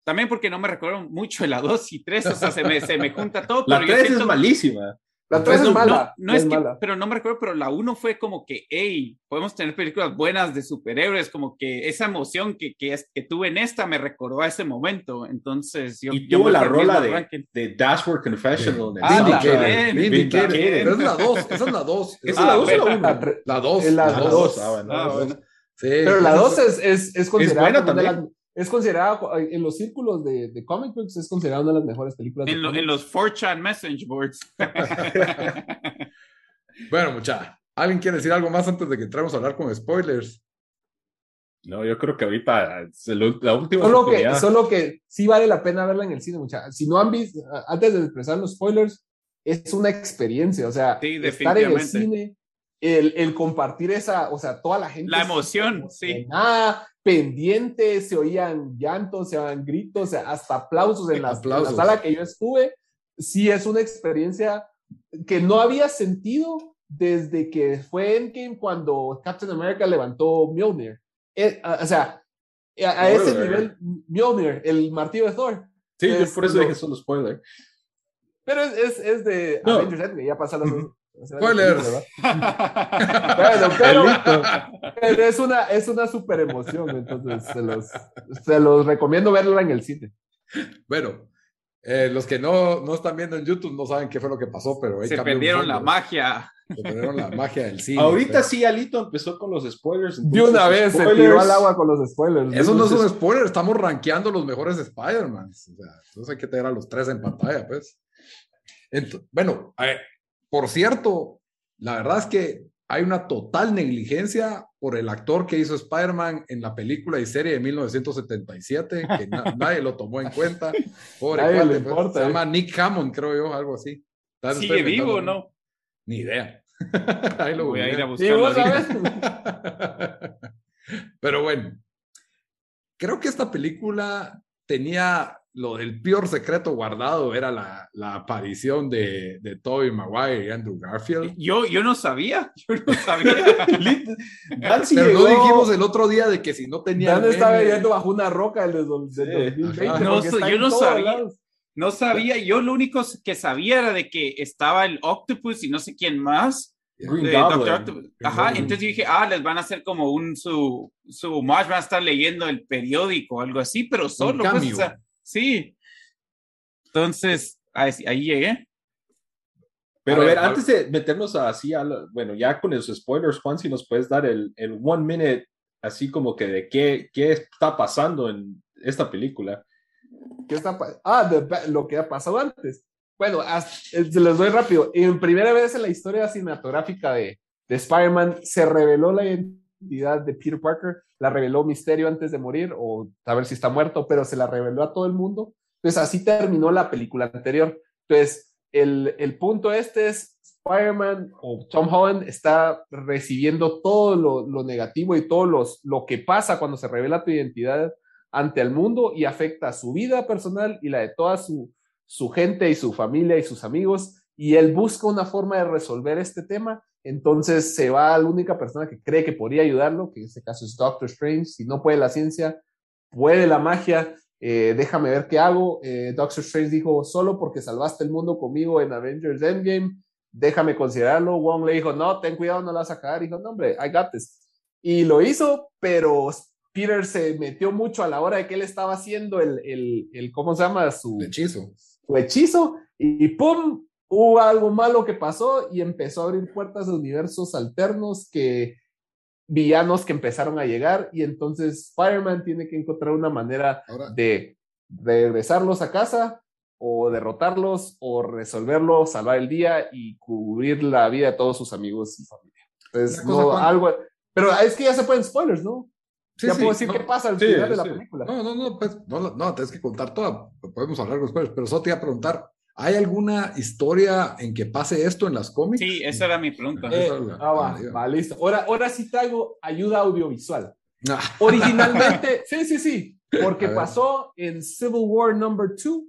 Speaker 3: también porque no me recuerdo mucho la 2 y 3, o sea, se me, se me junta todo.
Speaker 4: La 3 es malísima.
Speaker 5: La 3
Speaker 3: Pues
Speaker 5: es
Speaker 3: no,
Speaker 5: mala.
Speaker 3: no, no es
Speaker 5: es
Speaker 3: que,
Speaker 5: mala.
Speaker 3: pero no me recuerdo, pero la 1 fue como que, hey, podemos tener películas buenas de superhéroes, como que esa emoción que, que, es, que tuve en esta me recordó a ese momento. Entonces, yo.
Speaker 4: Y
Speaker 3: yo
Speaker 4: tuvo la rola de,
Speaker 3: rankings.
Speaker 4: de Dashboard Confessional. de
Speaker 3: Ah.
Speaker 2: Pero es la 2, esa es la 2.
Speaker 4: ¿Es
Speaker 3: Ah,
Speaker 4: la 2 o la
Speaker 3: bueno.
Speaker 4: 1?
Speaker 5: La tre-
Speaker 2: La 2.
Speaker 5: Es la
Speaker 2: la
Speaker 5: dos.
Speaker 2: 2.
Speaker 4: Ah, bueno.
Speaker 3: Ah, bueno.
Speaker 2: Sí,
Speaker 5: Pero la
Speaker 2: esa
Speaker 5: 2 es, es, es considerada
Speaker 4: buena
Speaker 5: una de
Speaker 4: también.
Speaker 5: Es considerada en los círculos de, de comic books es considerada una de las mejores películas de
Speaker 3: En, lo-
Speaker 5: cómics.
Speaker 3: en los 4chan message boards.
Speaker 2: Bueno, mucha. ¿Alguien quiere decir algo más antes de que entremos a hablar con spoilers?
Speaker 4: No, yo creo que ahorita es el- la última
Speaker 5: Solo que, solo que sí vale la pena verla en el cine, muchachos. Si no han visto, antes de expresar los spoilers, es una experiencia. O sea,
Speaker 3: Sí,
Speaker 5: estar en el cine, el, el compartir esa, o sea, toda la gente.
Speaker 3: La emoción, sí.
Speaker 5: Nada, pendiente, se oían llantos, se oían gritos, o sea, hasta aplausos en la, en la
Speaker 2: Aplausos.
Speaker 5: sala que yo estuve. Sí, es una experiencia que no había sentido desde que fue Endgame cuando Captain America levantó Mjolnir. Eh, a- o sea, a, a ese nivel, Mjolnir, el martillo de Thor.
Speaker 4: Sí, yo
Speaker 5: es
Speaker 4: por eso
Speaker 5: lo-
Speaker 4: dije solo spoiler.
Speaker 5: Pero es, es, es de
Speaker 4: No.
Speaker 5: Avengers Endgame, ya pasaron.
Speaker 2: Spoilers.
Speaker 5: Bueno, pero, pero es una, es una super emoción, entonces se los, se los recomiendo verla en el cine.
Speaker 2: Bueno, eh, los que no, no están viendo en YouTube no saben qué fue lo que pasó, pero ahí
Speaker 3: Se perdieron la magia.
Speaker 2: Se perdieron la magia del cine.
Speaker 4: Ahorita
Speaker 2: pero-
Speaker 4: sí, Alito empezó con los spoilers.
Speaker 5: De
Speaker 4: entonces,
Speaker 5: una vez se
Speaker 4: spoilers.
Speaker 5: tiró al agua con los spoilers.
Speaker 2: Eso no es un
Speaker 4: Entonces-
Speaker 2: spoiler, estamos rankeando los mejores Spider-Man. O sea, entonces hay que tener a los tres en pantalla, pues. Ent- bueno, eh, por cierto, la verdad es que hay una total negligencia por el actor que hizo Spider-Man en la película y serie de 1977, que na- nadie lo tomó en cuenta. Pobre
Speaker 5: Nadie
Speaker 2: cuate,
Speaker 5: le
Speaker 2: pues.
Speaker 5: importa,
Speaker 2: Se
Speaker 5: eh.
Speaker 2: llama Nick Hammond, creo yo, algo así.
Speaker 3: ¿Sigue vivo o no?
Speaker 2: Ni idea. Ahí lo
Speaker 3: Voy a ir a
Speaker 5: sabes.
Speaker 2: Pero bueno, creo que esta película tenía lo del peor secreto guardado, era la, la aparición de, de Tobey Maguire y Andrew Garfield.
Speaker 3: Yo, yo no sabía, yo no sabía.
Speaker 2: Pero
Speaker 4: llegó-
Speaker 2: no dijimos el otro día de que si no tenían
Speaker 5: Dan estaba viviendo bajo una roca el de, del
Speaker 4: Sí,
Speaker 5: 2020.
Speaker 2: ajá.
Speaker 3: No, yo no sabía.
Speaker 5: lados.
Speaker 3: No sabía, yo lo único que sabía era de que estaba el Octopus y no sé quién más.
Speaker 4: Green
Speaker 3: de. Doctor. Ajá, entonces yo dije, ah, les van a hacer como un su, su homage, van a estar leyendo el periódico o algo así, pero solo, pues, o sea, sí. Entonces, ahí, ahí llegué.
Speaker 4: Pero
Speaker 2: A
Speaker 4: a ver, antes de meternos así, a lo- bueno, ya con esos spoilers, Juan, si nos puedes dar el, el one minute, así como que de qué, qué está pasando en esta película.
Speaker 5: ¿Qué está ah, de- lo que ha pasado antes. Bueno, as- eh, se les doy rápido. En primera vez en la historia cinematográfica de, de Spider-Man se reveló la identidad de Peter Parker, la reveló Misterio antes de morir, o a ver si está muerto, pero se la reveló a todo el mundo. Entonces así terminó la película anterior. Entonces, el, el punto este es Spider-Man o Tom Holland está recibiendo todo lo, lo negativo y todo los, lo que pasa cuando se revela tu identidad ante el mundo y afecta su vida personal y la de toda su, su gente y su familia y sus amigos. Y él busca una forma de resolver este tema. Entonces se va a la única persona que cree que podría ayudarlo, que en este caso es Doctor Strange. Si no puede la ciencia, puede la magia. Eh, déjame ver qué hago. Eh, Doctor Strange dijo, solo porque salvaste el mundo conmigo en Avengers Endgame, déjame considerarlo. Wong le dijo, no, ten cuidado, no la vas a cagar. Dijo, no, hombre, I got this. Y lo hizo, pero Peter se metió mucho a la hora de que él estaba haciendo el, el, el ¿cómo se llama? Su,
Speaker 2: El hechizo.
Speaker 5: su hechizo y ¡pum! Hubo algo malo que pasó y empezó a abrir puertas de universos alternos que villanos que empezaron a llegar y entonces Spider-Man tiene que encontrar una manera
Speaker 2: Ahora,
Speaker 5: de regresarlos a casa o derrotarlos o resolverlos, salvar el día y cubrir la vida de todos sus amigos y familia. Entonces, no, algo, pero es que ya se pueden spoilers, ¿no?
Speaker 2: sí,
Speaker 5: ya
Speaker 2: sí,
Speaker 5: puedo decir
Speaker 2: no,
Speaker 5: qué pasa al
Speaker 4: sí,
Speaker 5: final de la película.
Speaker 2: No, no, no, pues, no, no, tienes que contar toda. Podemos hablar después, pero solo te iba a preguntar: ¿hay alguna historia en que pase esto en las cómics?
Speaker 3: Sí, esa era mi pregunta.
Speaker 5: Eh, ah, va, va, listo. Ahora, ahora sí traigo ayuda audiovisual.
Speaker 2: Ah,
Speaker 5: Originalmente, sí, sí, sí, porque pasó en Civil War Number 2.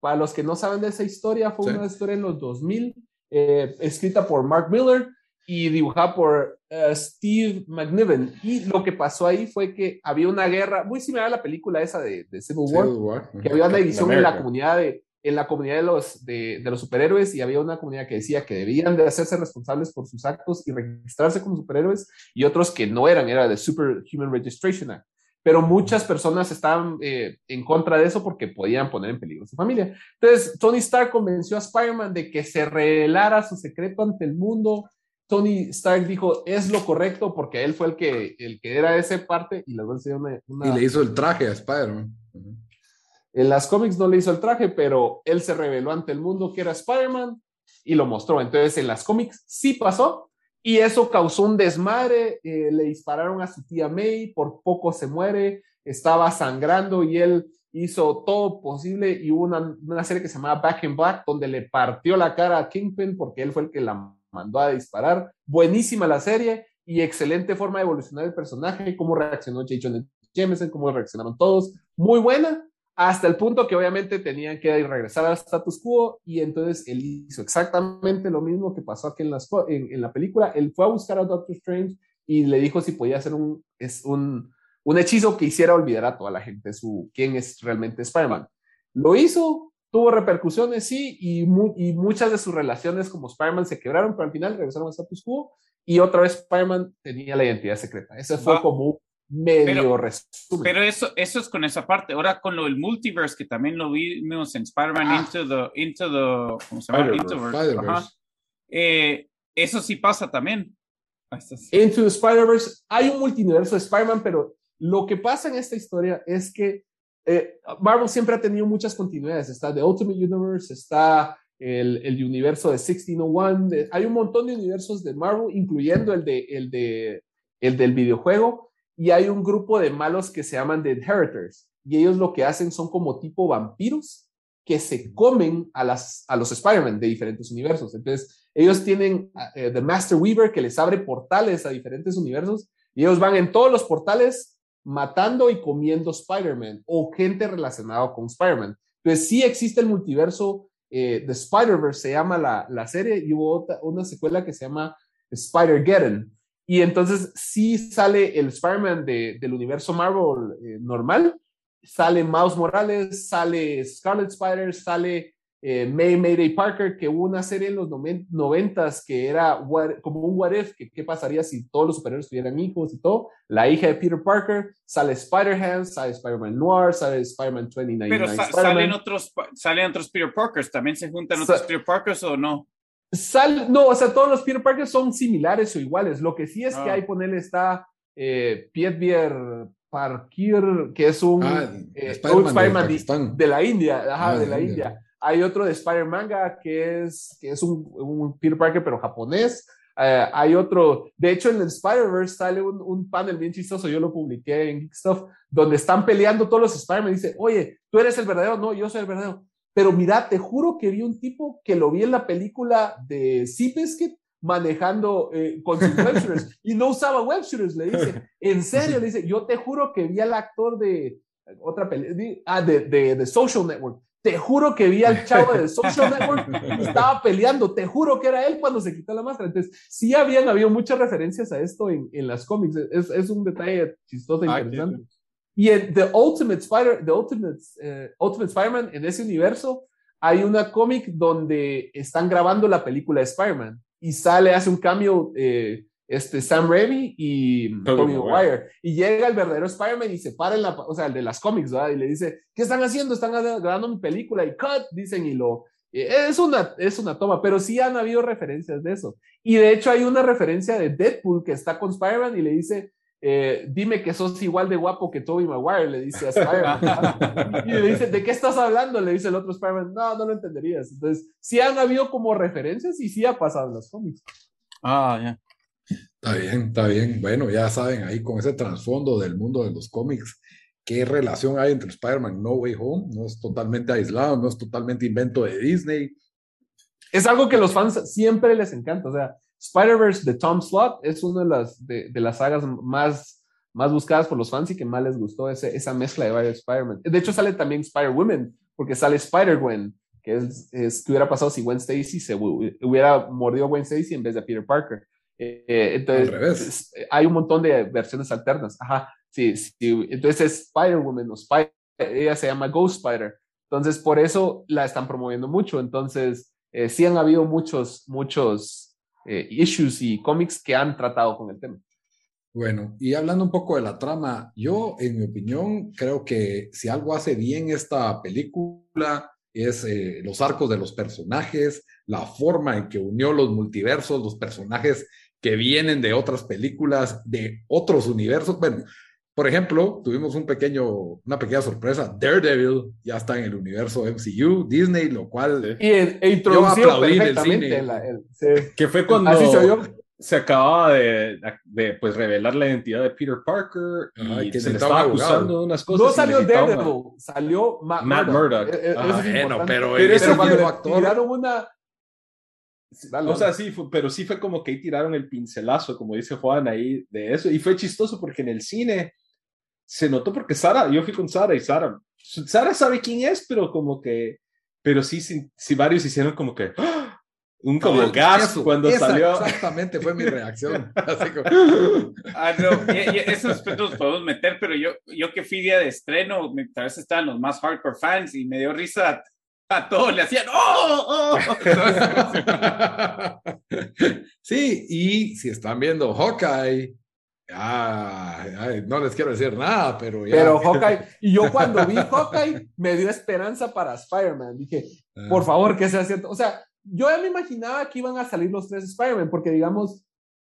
Speaker 5: Para los que no saben de esa historia, fue
Speaker 2: Sí.
Speaker 5: una historia en los 2000, eh, escrita por Mark Miller y dibujada por eh, Steve McNiven. Y lo que pasó ahí fue que había una guerra, muy similar a la película esa de, de Civil War,
Speaker 2: Civil War.
Speaker 5: que había una división en la comunidad de, en la comunidad de los, de, los superhéroes y había una comunidad que decía que debían de hacerse responsables por sus actos y registrarse como superhéroes y otros que no eran, era de Superhuman Registration Act. Pero muchas personas estaban eh, en contra de eso porque podían poner en peligro su familia. Entonces, Tony Stark convenció a Spider-Man de que se revelara su secreto ante el mundo. Tony Stark dijo, es lo correcto porque él fue el que, el que era ese parte y
Speaker 2: le hizo el traje a Spider-Man.
Speaker 5: En las cómics no le hizo el traje, pero él se reveló ante el mundo que era Spider-Man y lo mostró. Entonces en las cómics sí pasó y eso causó un desmadre. Eh, le dispararon a su tía May, por poco se muere, estaba sangrando y él hizo todo posible y hubo una, una serie que se llamaba Back in Black donde le partió la cara a Kingpin porque él fue el que la mandó a disparar. Buenísima la serie y excelente forma de evolucionar el personaje, cómo reaccionó J. Jonah Jameson, cómo reaccionaron todos. Muy buena hasta el punto que obviamente tenían que regresar al status quo y entonces él hizo exactamente lo mismo que pasó aquí en, las, en, la película. Él fue a buscar a Doctor Strange y le dijo si podía hacer un, es un, un hechizo que hiciera olvidar a toda la gente su, quién es realmente Spider-Man. Lo hizo, tuvo repercusiones, sí, y, y muchas de sus relaciones como Spider-Man se quebraron, pero al final regresaron al status quo y otra vez Spider-Man tenía la identidad secreta. Ese fue como medio
Speaker 3: pero,
Speaker 5: resumen.
Speaker 3: Pero eso, eso es con esa parte. Ahora con lo del multiverse, que también lo vimos en Spider-Man
Speaker 2: Ah.
Speaker 3: Into the, Into the, ¿cómo se llama?
Speaker 4: Spider-Verse.
Speaker 3: Ajá. Eh, eso sí pasa también. Ah.
Speaker 5: Into the Spider-Verse, hay un multiverso de Spider-Man, pero lo que pasa en esta historia es que eh, Marvel siempre ha tenido muchas continuidades. Está The Ultimate Universe, está el, el universo de 1601, de- hay un montón de universos de Marvel, incluyendo el, de, el, de, el del videojuego, y hay un grupo de malos que se llaman The Inheritors, y ellos lo que hacen son como tipo vampiros que se comen a, las, a los Spider-Man de diferentes universos. Entonces, ellos tienen eh, The Master Weaver que les abre portales a diferentes universos y ellos van en todos los portales matando y comiendo Spider-Man o gente relacionada con Spider-Man. Entonces, sí existe el multiverso eh, de Spider-Verse, se llama la, la serie, y hubo otra, una secuela que se llama Spider-Geddon. Y entonces sí sale el Spider-Man de, del universo Marvel eh, normal, sale Miles Morales, sale Scarlet Spider, sale eh, May Mayday Parker, que hubo una serie en los noven- noventas que era what- como un what if, que qué pasaría si todos los superhéroes tuvieran hijos y todo. La hija de Peter Parker, sale Spider-Ham, sale Spider-Man Noir, sale Spider-Man 2099.
Speaker 3: Pero sa- salen otros, salen otros Peter Parkers. ¿También se juntan
Speaker 5: Sa-
Speaker 3: otros Peter Parkers o no?
Speaker 5: Sal, no, o sea, todos los Peter Parker son similares o iguales. Lo que sí es que
Speaker 3: Ah.
Speaker 5: hay ponerle está eh, Pietbier Parkir, que es un
Speaker 2: Ah,
Speaker 5: eh,
Speaker 2: Spider-Man
Speaker 5: Spider-Man
Speaker 2: de
Speaker 5: la India, ajá,
Speaker 2: Ah,
Speaker 5: de la India. Hay otro de Spider-Manga que es, que es un, un Peter Parker, pero japonés. Eh, hay otro, de hecho, en el Spider-Verse sale un, un panel bien chistoso, yo lo publiqué en Geek Stuff, donde están peleando todos los Spider-Man. y Dice, oye, tú eres el verdadero, no, yo soy el verdadero. Pero mira, te juro que vi un tipo que lo vi en la película de Seabiscuit manejando eh, con sus web shooters y no usaba web shooters, le dice. En serio, le dice, yo te juro que vi al actor de otra película, ah, de, de, de Social Network. Te juro que vi al chavo de Social Network y estaba peleando. Te juro que era él cuando se quitó la máscara. Entonces, sí habían habido muchas referencias a esto en, en las cómics. Es, es un detalle chistoso e
Speaker 3: Ah,
Speaker 5: interesante. Y en The Ultimate Spider, The Ultimate, eh, Ultimate Spider-Man, en ese universo, hay una cómic donde están grabando la película de Spider-Man y sale, hace un cambio eh, este, Sam Raimi y
Speaker 4: Tobey Maguire.
Speaker 5: Maguire. Y llega el verdadero Spider-Man y se para en la, o sea, el de las cómics, ¿verdad? Y le dice, ¿qué están haciendo? Están grabando mi película y cut, dicen, y lo... eh, Es una, es una toma, pero sí han habido referencias de eso. Y de hecho hay una referencia de Deadpool que está con Spider-Man y le dice, eh, dime que sos igual de guapo que Tobey Maguire, le dice a Spider-Man. y le dice, ¿de qué estás hablando? Le dice el otro Spider-Man, no, no lo entenderías. Entonces, sí han habido como referencias y sí ha pasado en los cómics.
Speaker 3: Ah, ya.
Speaker 2: Está bien, está bien. Bueno, ya saben, ahí con ese trasfondo del mundo de los cómics, qué relación hay entre Spider-Man No Way Home. No es totalmente aislado, no es totalmente invento de Disney.
Speaker 5: Es algo que los fans siempre les encanta. O sea, Spider-Verse de Tom Slott es una de las, de, de las sagas más, más buscadas por los fans y que más les gustó ese, esa mezcla de varios Spider-Man. De hecho, sale también Spider-Woman, porque sale Spider-Gwen, que es, es que hubiera pasado si Gwen Stacy se hu- hubiera mordido a Gwen Stacy en vez de Peter Parker. Eh, eh, entonces,
Speaker 2: Al revés.
Speaker 5: hay un montón de versiones alternas. Ajá, sí, sí. Entonces es Spider-Woman o Spider, ella se llama Ghost Spider. Entonces, por eso la están promoviendo mucho. Entonces, eh, sí han habido muchos, muchos eh, issues y cómics que han tratado con el tema.
Speaker 2: Bueno, y hablando un poco de la trama, yo, en mi opinión, creo que si algo hace bien esta película es eh, los arcos de los personajes, la forma en que unió los multiversos, los personajes que vienen de otras películas, de otros universos. Bueno, por ejemplo, tuvimos un pequeño, una pequeña sorpresa. Daredevil ya está en el universo MCU, Disney, lo cual.
Speaker 5: Y e introducido perfectamente. El,
Speaker 4: el, Que fue cuando. Así se acababa de, de, pues revelar la identidad de Peter Parker y que se le estaba acusando de unas cosas.
Speaker 5: No salió Daredevil, salió Matt,
Speaker 4: Matt Murdock.
Speaker 5: E, e, ah,
Speaker 2: bueno, pero,
Speaker 5: pero ese cuando actor. tiraron una
Speaker 4: o sea, sí, pero sí fue como que ahí tiraron el pincelazo, como dice Juan ahí, de eso. Y fue chistoso porque en el cine se notó porque Sara, yo fui con Sara y Sara, Sara sabe quién es, pero como que, pero sí, sí, sí varios hicieron como que, ¡ah! un como gas cuando salió.
Speaker 2: Exactamente, fue mi reacción.
Speaker 3: ah, no, esos aspectos podemos meter, pero yo, yo que fui día de estreno, tal vez estaban los más hardcore fans y me dio risa a todos, le hacían ¡Oh! oh".
Speaker 2: sí, y si están viendo Hawkeye, Ah, no les quiero decir nada, pero ya.
Speaker 5: Pero Hawkeye, y yo cuando vi Hawkeye, me dio esperanza para Spider-Man. Dije, ah. por favor, que sea cierto. O sea, yo ya me imaginaba que iban a salir los tres Spider-Man, porque digamos,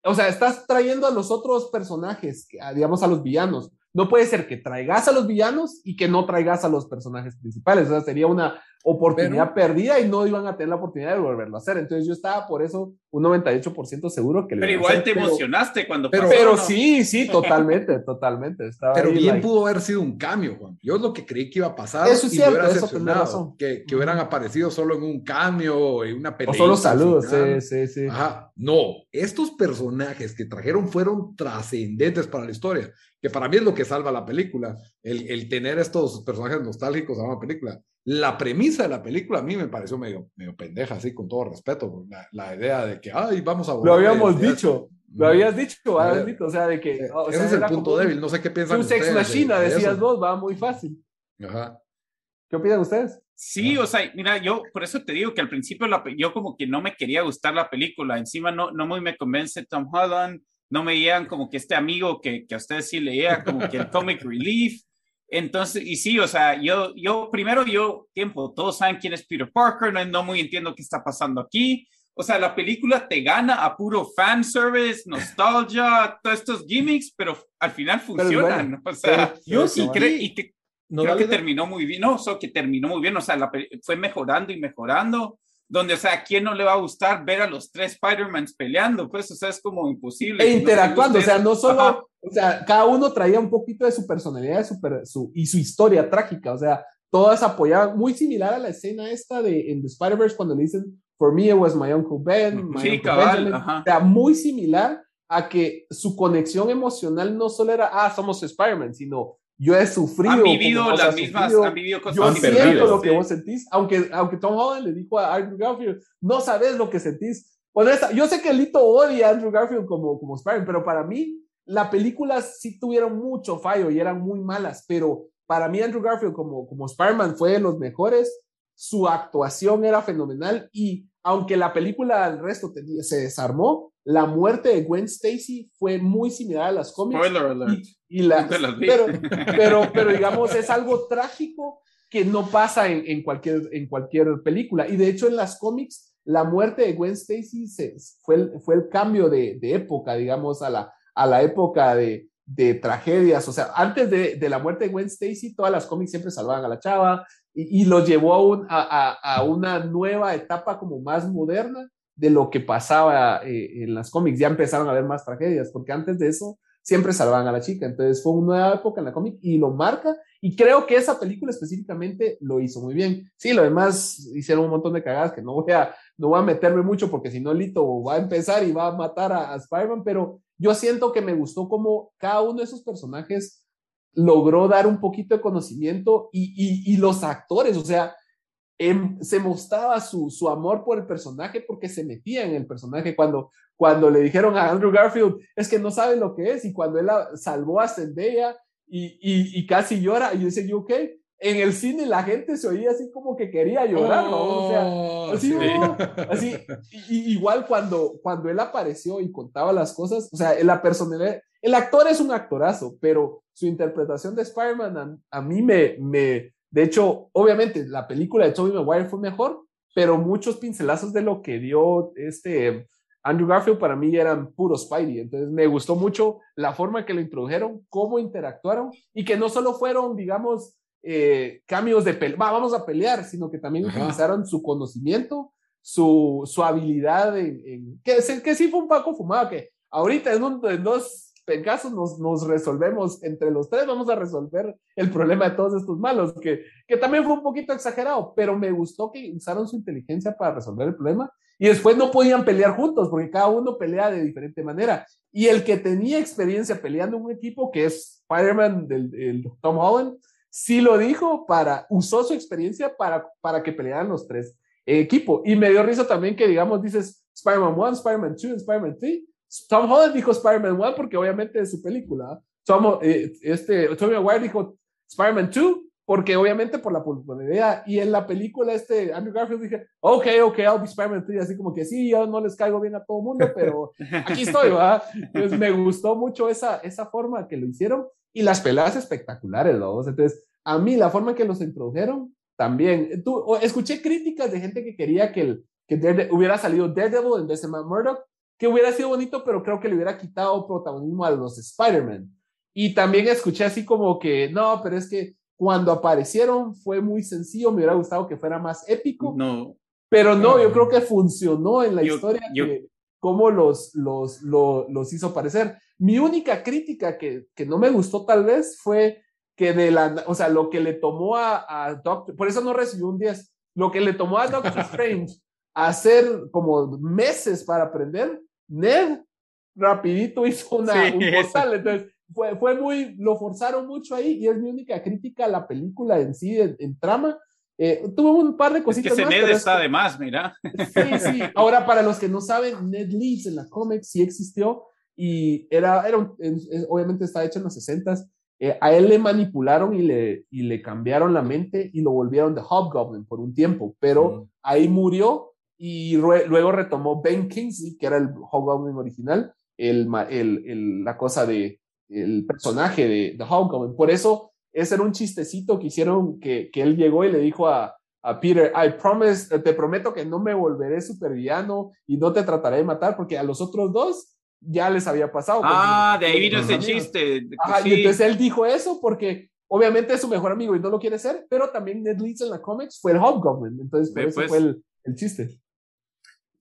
Speaker 5: o sea, estás trayendo a los otros personajes, digamos a los villanos. No puede ser que traigas a los villanos y que no traigas a los personajes principales. O sea, sería una oportunidad perdida y no iban a tener la oportunidad de volverlo a hacer. Entonces yo estaba por eso un 98% seguro que...
Speaker 3: Pero igual te emocionaste cuando
Speaker 5: pero, pasó, Pero sí, sí, totalmente, totalmente. Estaba
Speaker 2: pero bien pudo haber sido un cambio, Juan. Yo es lo que creí que iba a pasar. Eso es cierto, eso Que, que hubieran aparecido solo en un cambio, en una pelea.
Speaker 5: O solo saludos, sí, sí, sí.
Speaker 2: Ajá. No, estos personajes que trajeron fueron trascendentes para la historia, que para mí es lo que salva la película, el, el tener estos personajes nostálgicos a una película la premisa de la película a mí me pareció medio, medio pendeja, así con todo respeto. La, la idea de que, ay, vamos a...
Speaker 5: Lo habíamos dicho, lo habías dicho, habías dicho, o sea, de que... O
Speaker 2: ese es el punto débil, no sé qué piensan
Speaker 5: un sex machina, decías vos, va muy fácil.
Speaker 2: Ajá.
Speaker 5: ¿Qué opinan ustedes?
Speaker 3: Sí, o sea, mira, yo por eso te digo que al principio la, yo como que no me quería gustar la película, encima no, no muy me convence Tom Holland, no me veían como que este amigo que, que a ustedes sí leía, como que el comic relief, entonces, y sí, o sea, yo, yo primero, yo, tiempo, todos saben quién es Peter Parker, no, no muy entiendo qué está pasando aquí. O sea, la película te gana a puro fanservice, nostalgia, todos estos gimmicks, pero al final funcionan. o sea, yo sí creo, y que, creo que terminó muy bien, no, o que terminó muy bien, o sea, la, fue mejorando y mejorando donde, o sea, ¿a quién no le va a gustar ver a los tres Spider-Mans peleando? Pues, o sea, es como imposible.
Speaker 5: E interactuando, o sea, no solo, o sea, cada uno traía un poquito de su personalidad su, y su historia trágica, o sea, todas apoyaban, muy similar a la escena esta de en The Spider-Verse cuando le dicen, for me it was my Uncle Ben, my
Speaker 3: sí, cabal, ajá.
Speaker 5: o sea, muy similar a que su conexión emocional no solo era, ah, somos Spider-Man, sino yo he sufrido. Han
Speaker 3: vivido las mismas, han vivido cosas. Yo
Speaker 5: siento lo que vos sentís, aunque, aunque Tom Holland le dijo a Andrew Garfield, no sabes lo que sentís. yo sé que Lito odia a Andrew Garfield como, como Spider, pero para mí la película sí tuvieron mucho fallo y eran muy malas, pero para mí Andrew Garfield como, como Spider-Man fue de los mejores, su actuación era fenomenal y aunque la película al resto se desarmó, la muerte de Gwen Stacy fue muy similar a las cómics. Y, la, pero, pero, pero, digamos, es algo trágico que no pasa en, en, cualquier, en cualquier película. Y de hecho, en las cómics, la muerte de Gwen Stacy se, fue, el, fue el cambio de, de, época, digamos, a la, a la época de, de tragedias. O sea, antes de, de, la muerte de Gwen Stacy, todas las cómics siempre salvaban a la chava y, y los llevó a, un, a, a, a, una nueva etapa como más moderna de lo que pasaba eh, en las cómics. Ya empezaron a haber más tragedias, porque antes de eso siempre salvaban a la chica. Entonces fue una nueva época en la cómic y lo marca. Y creo que esa película específicamente lo hizo muy bien. Sí, lo demás hicieron un montón de cagadas que no voy a, no voy a meterme mucho porque si no Lito va a empezar y va a matar a, a Spider-Man, pero yo siento que me gustó como cada uno de esos personajes logró dar un poquito de conocimiento y, y, y los actores, o sea, Em, se mostraba su, su, amor por el personaje porque se metía en el personaje. Cuando, cuando le dijeron a Andrew Garfield, es que no sabe lo que es, y cuando él salvó a Zendaya y, y, y casi llora, y dice, ¿you okay? en el cine la gente se oía así como que quería llorar, ¿no? O sea,
Speaker 2: Oh,
Speaker 5: así,
Speaker 2: sí.
Speaker 5: oh, así, y- igual cuando, cuando él apareció y contaba las cosas, o sea, la personalidad, el actor es un actorazo, pero su interpretación de Spider-Man a, a mí me, me, de hecho, obviamente la película de Tobey Maguire fue mejor, pero muchos pincelazos de lo que dio este Andrew Garfield para mí eran puro Spidey, entonces me gustó mucho la forma que lo introdujeron, cómo interactuaron y que no solo fueron, digamos, eh, cambios de pelea, vamos a pelear, sino que también
Speaker 2: Ajá.
Speaker 5: utilizaron su conocimiento, su, su habilidad en, en- que, que sí fue un poco fumado, que ahorita en, un, en dos casos nos, nos resolvemos entre los tres, vamos a resolver el problema de todos estos malos, que, que también fue un poquito exagerado, pero me gustó que usaron su inteligencia para resolver el problema y después no podían pelear juntos porque cada uno pelea de diferente manera. Y el que tenía experiencia peleando en un equipo, que es Spider-Man del, Tom Holland, sí lo dijo para, usó su experiencia para, para que pelearan los tres en equipo. Y me dio risa también que, digamos, dices Spider-Man 1, Spider-Man 2 y Spider-Man 3. Tom Holland dijo Spider-Man 1 porque obviamente es su película. Tom, eh, este, Tobey Maguire dijo Spider-Man 2 porque obviamente por la popularidad. Y en la película este Andrew Garfield dije, ok, ok, I'll be Spider-Man 3. Así como que sí, yo no les caigo bien a todo mundo, pero aquí estoy. Entonces me gustó mucho esa, esa forma que lo hicieron y las peladas espectaculares, ¿no? Entonces, a mí la forma que los introdujeron también. Tú, escuché críticas de gente que quería que, el, que Darede- hubiera salido Daredevil en vez de Matt Murdock, que hubiera sido bonito, pero creo que le hubiera quitado protagonismo a los Spider-Man. Y también escuché así como que, no, pero es que cuando aparecieron fue muy sencillo, me hubiera gustado que fuera más épico.
Speaker 3: No,
Speaker 5: Pero no, yo creo que funcionó en la
Speaker 3: Yo-
Speaker 5: historia
Speaker 3: yo-
Speaker 5: que cómo los, los, lo- los hizo aparecer. Mi única crítica que, que no me gustó tal vez fue que de la, o sea, lo que le tomó a, a Doctor, por eso no recibió un 10, lo que le tomó a Doctor Strange hacer como meses para aprender, Ned rapidito hizo una,
Speaker 3: Sí,
Speaker 5: un portal, entonces fue, fue muy, lo forzaron mucho ahí y es mi única crítica a la película en sí, en, en trama. Eh, tuvo un par de
Speaker 3: es que
Speaker 5: cositas
Speaker 3: ese
Speaker 5: más,
Speaker 3: Ned
Speaker 5: es
Speaker 3: está
Speaker 5: que-
Speaker 3: de más, mira.
Speaker 5: Sí, sí. Ahora, para los que no saben, Ned Leeds en la cómic sí existió y era, era un- es- es- obviamente está hecho en los 60 a él le manipularon y le, y le cambiaron la mente y lo volvieron de Hobgoblin por un tiempo, pero
Speaker 2: Mm.
Speaker 5: ahí murió y luego retomó Ben Kingsley, que era el Hobgoblin original, el, el, el- la cosa de el personaje de, de Hobgoblin. Por eso, ese era un chistecito que hicieron que, que él llegó y le dijo a, a Peter, I promise, te prometo que no me volveré supervillano y no te trataré de matar, porque a los otros dos ya les había pasado.
Speaker 3: Ah, de ahí vino ese
Speaker 5: amigos.
Speaker 3: chiste.
Speaker 5: Ajá, y
Speaker 3: sí.
Speaker 5: entonces él dijo eso porque obviamente es su mejor amigo y no lo quiere ser, pero también Ned Leeds en la comics fue el Hobgoblin, entonces por
Speaker 3: Ve,
Speaker 5: eso
Speaker 3: pues.
Speaker 5: fue el, el chiste.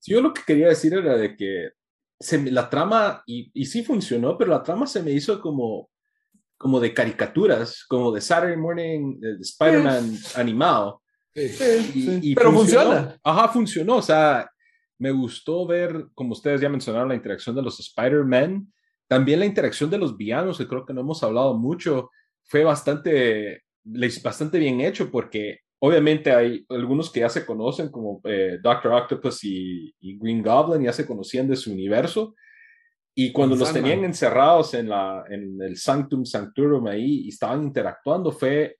Speaker 4: Yo lo que quería decir era de que se me- la trama, y, y sí funcionó, pero la trama se me hizo como, como de caricaturas, como de Saturday Morning, de de Spider-Man animado.
Speaker 2: Sí.
Speaker 5: Sí,
Speaker 4: Y-
Speaker 5: sí.
Speaker 4: y
Speaker 5: pero
Speaker 4: funcionó.
Speaker 5: funciona.
Speaker 4: Ajá, funcionó. O sea, me gustó ver, como ustedes ya mencionaron, la interacción de los Spider-Man. También la interacción de los villanos, que creo que no hemos hablado mucho, fue bastante, bastante bien hecho porque obviamente hay algunos que ya se conocen como eh, Doctor Octopus y, y Green Goblin, ya se conocían de su universo. Y cuando los
Speaker 2: Sandman.
Speaker 4: tenían encerrados en, la, en el Sanctum Sanctorum ahí y estaban interactuando, fue,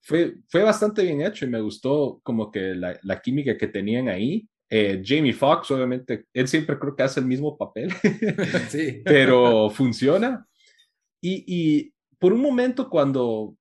Speaker 4: fue, fue bastante bien hecho y me gustó como que la, la química que tenían ahí. Eh, Jamie Foxx, obviamente, él siempre creo que hace el mismo papel,
Speaker 2: Sí.
Speaker 4: pero funciona. Y, y por un momento cuando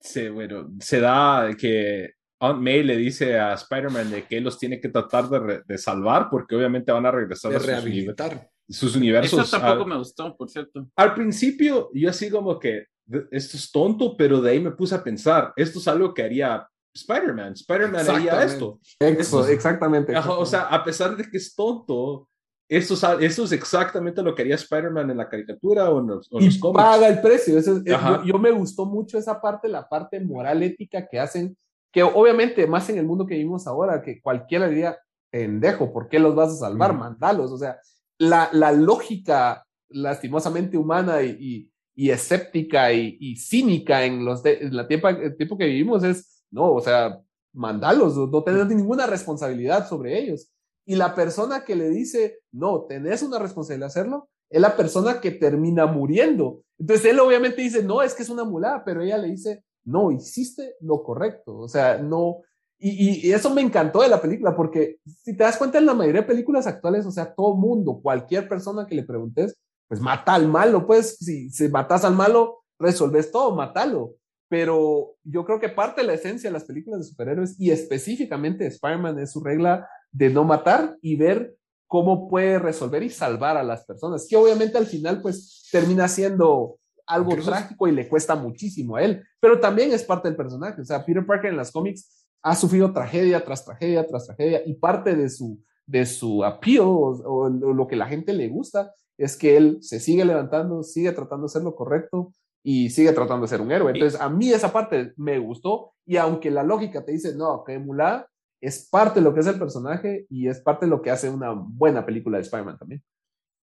Speaker 4: se, bueno, se da que Aunt May le dice a Spider-Man de que él los tiene que tratar de, re- de salvar porque obviamente van a regresar
Speaker 2: De
Speaker 4: a sus,
Speaker 2: rehabilitar.
Speaker 4: sus universos.
Speaker 3: Eso tampoco
Speaker 4: al-
Speaker 3: me gustó, por cierto.
Speaker 4: al principio yo así como que "De- esto es tonto, pero de ahí me puse a pensar, esto es algo que haría Spider-Man. Spider-Man haría
Speaker 2: Exactamente.
Speaker 4: esto.
Speaker 5: Eso,
Speaker 4: Eso es-
Speaker 5: exactamente.
Speaker 4: Ajá, o sea, a pesar de que es tonto, esto es, esto es exactamente lo que haría Spider-Man en la caricatura o en los, o
Speaker 5: y
Speaker 4: los cómics.
Speaker 5: paga el precio. Eso es-
Speaker 4: Ajá.
Speaker 5: yo, yo me gustó mucho esa parte, la parte moral ética que hacen, que obviamente más en el mundo que vivimos ahora, que cualquiera diría, pendejo, ¿por qué los vas a salvar? Mandalos. O sea, la, la lógica lastimosamente humana y, y, y escéptica y, y cínica en, los de- en la tiempo, el tiempo que vivimos es, no, o sea, mandalos, no, no tenés ninguna responsabilidad sobre ellos. Y la persona que le dice, no, tenés una responsabilidad de hacerlo, es la persona que termina muriendo. Entonces él obviamente dice, no, es que es una mulada, pero ella le dice, no, hiciste lo correcto, o sea, no, y, y, eso me encantó de la película, porque si te das cuenta en la mayoría de películas actuales, o sea, todo mundo, cualquier persona que le preguntes, pues mata al malo, pues si, si matas al malo, resolves todo, matalo. Pero yo creo que parte de la esencia de las películas de superhéroes y específicamente Spider-Man es su regla de no matar y ver cómo puede resolver y salvar a las personas, que obviamente al final pues termina siendo algo trágico y le cuesta muchísimo a él, pero también es parte del personaje, o sea, Peter Parker en las cómics ha sufrido tragedia tras tragedia tras tragedia y parte de su, de su appeal o, lo que la gente le gusta es que él se sigue levantando, sigue tratando de hacer lo correcto y sigue tratando de ser un héroe. Entonces, a mí esa parte me gustó y aunque la lógica te dice, no, que Mulá es parte de lo que es el personaje y es parte de lo que hace una buena película de Spider-Man también.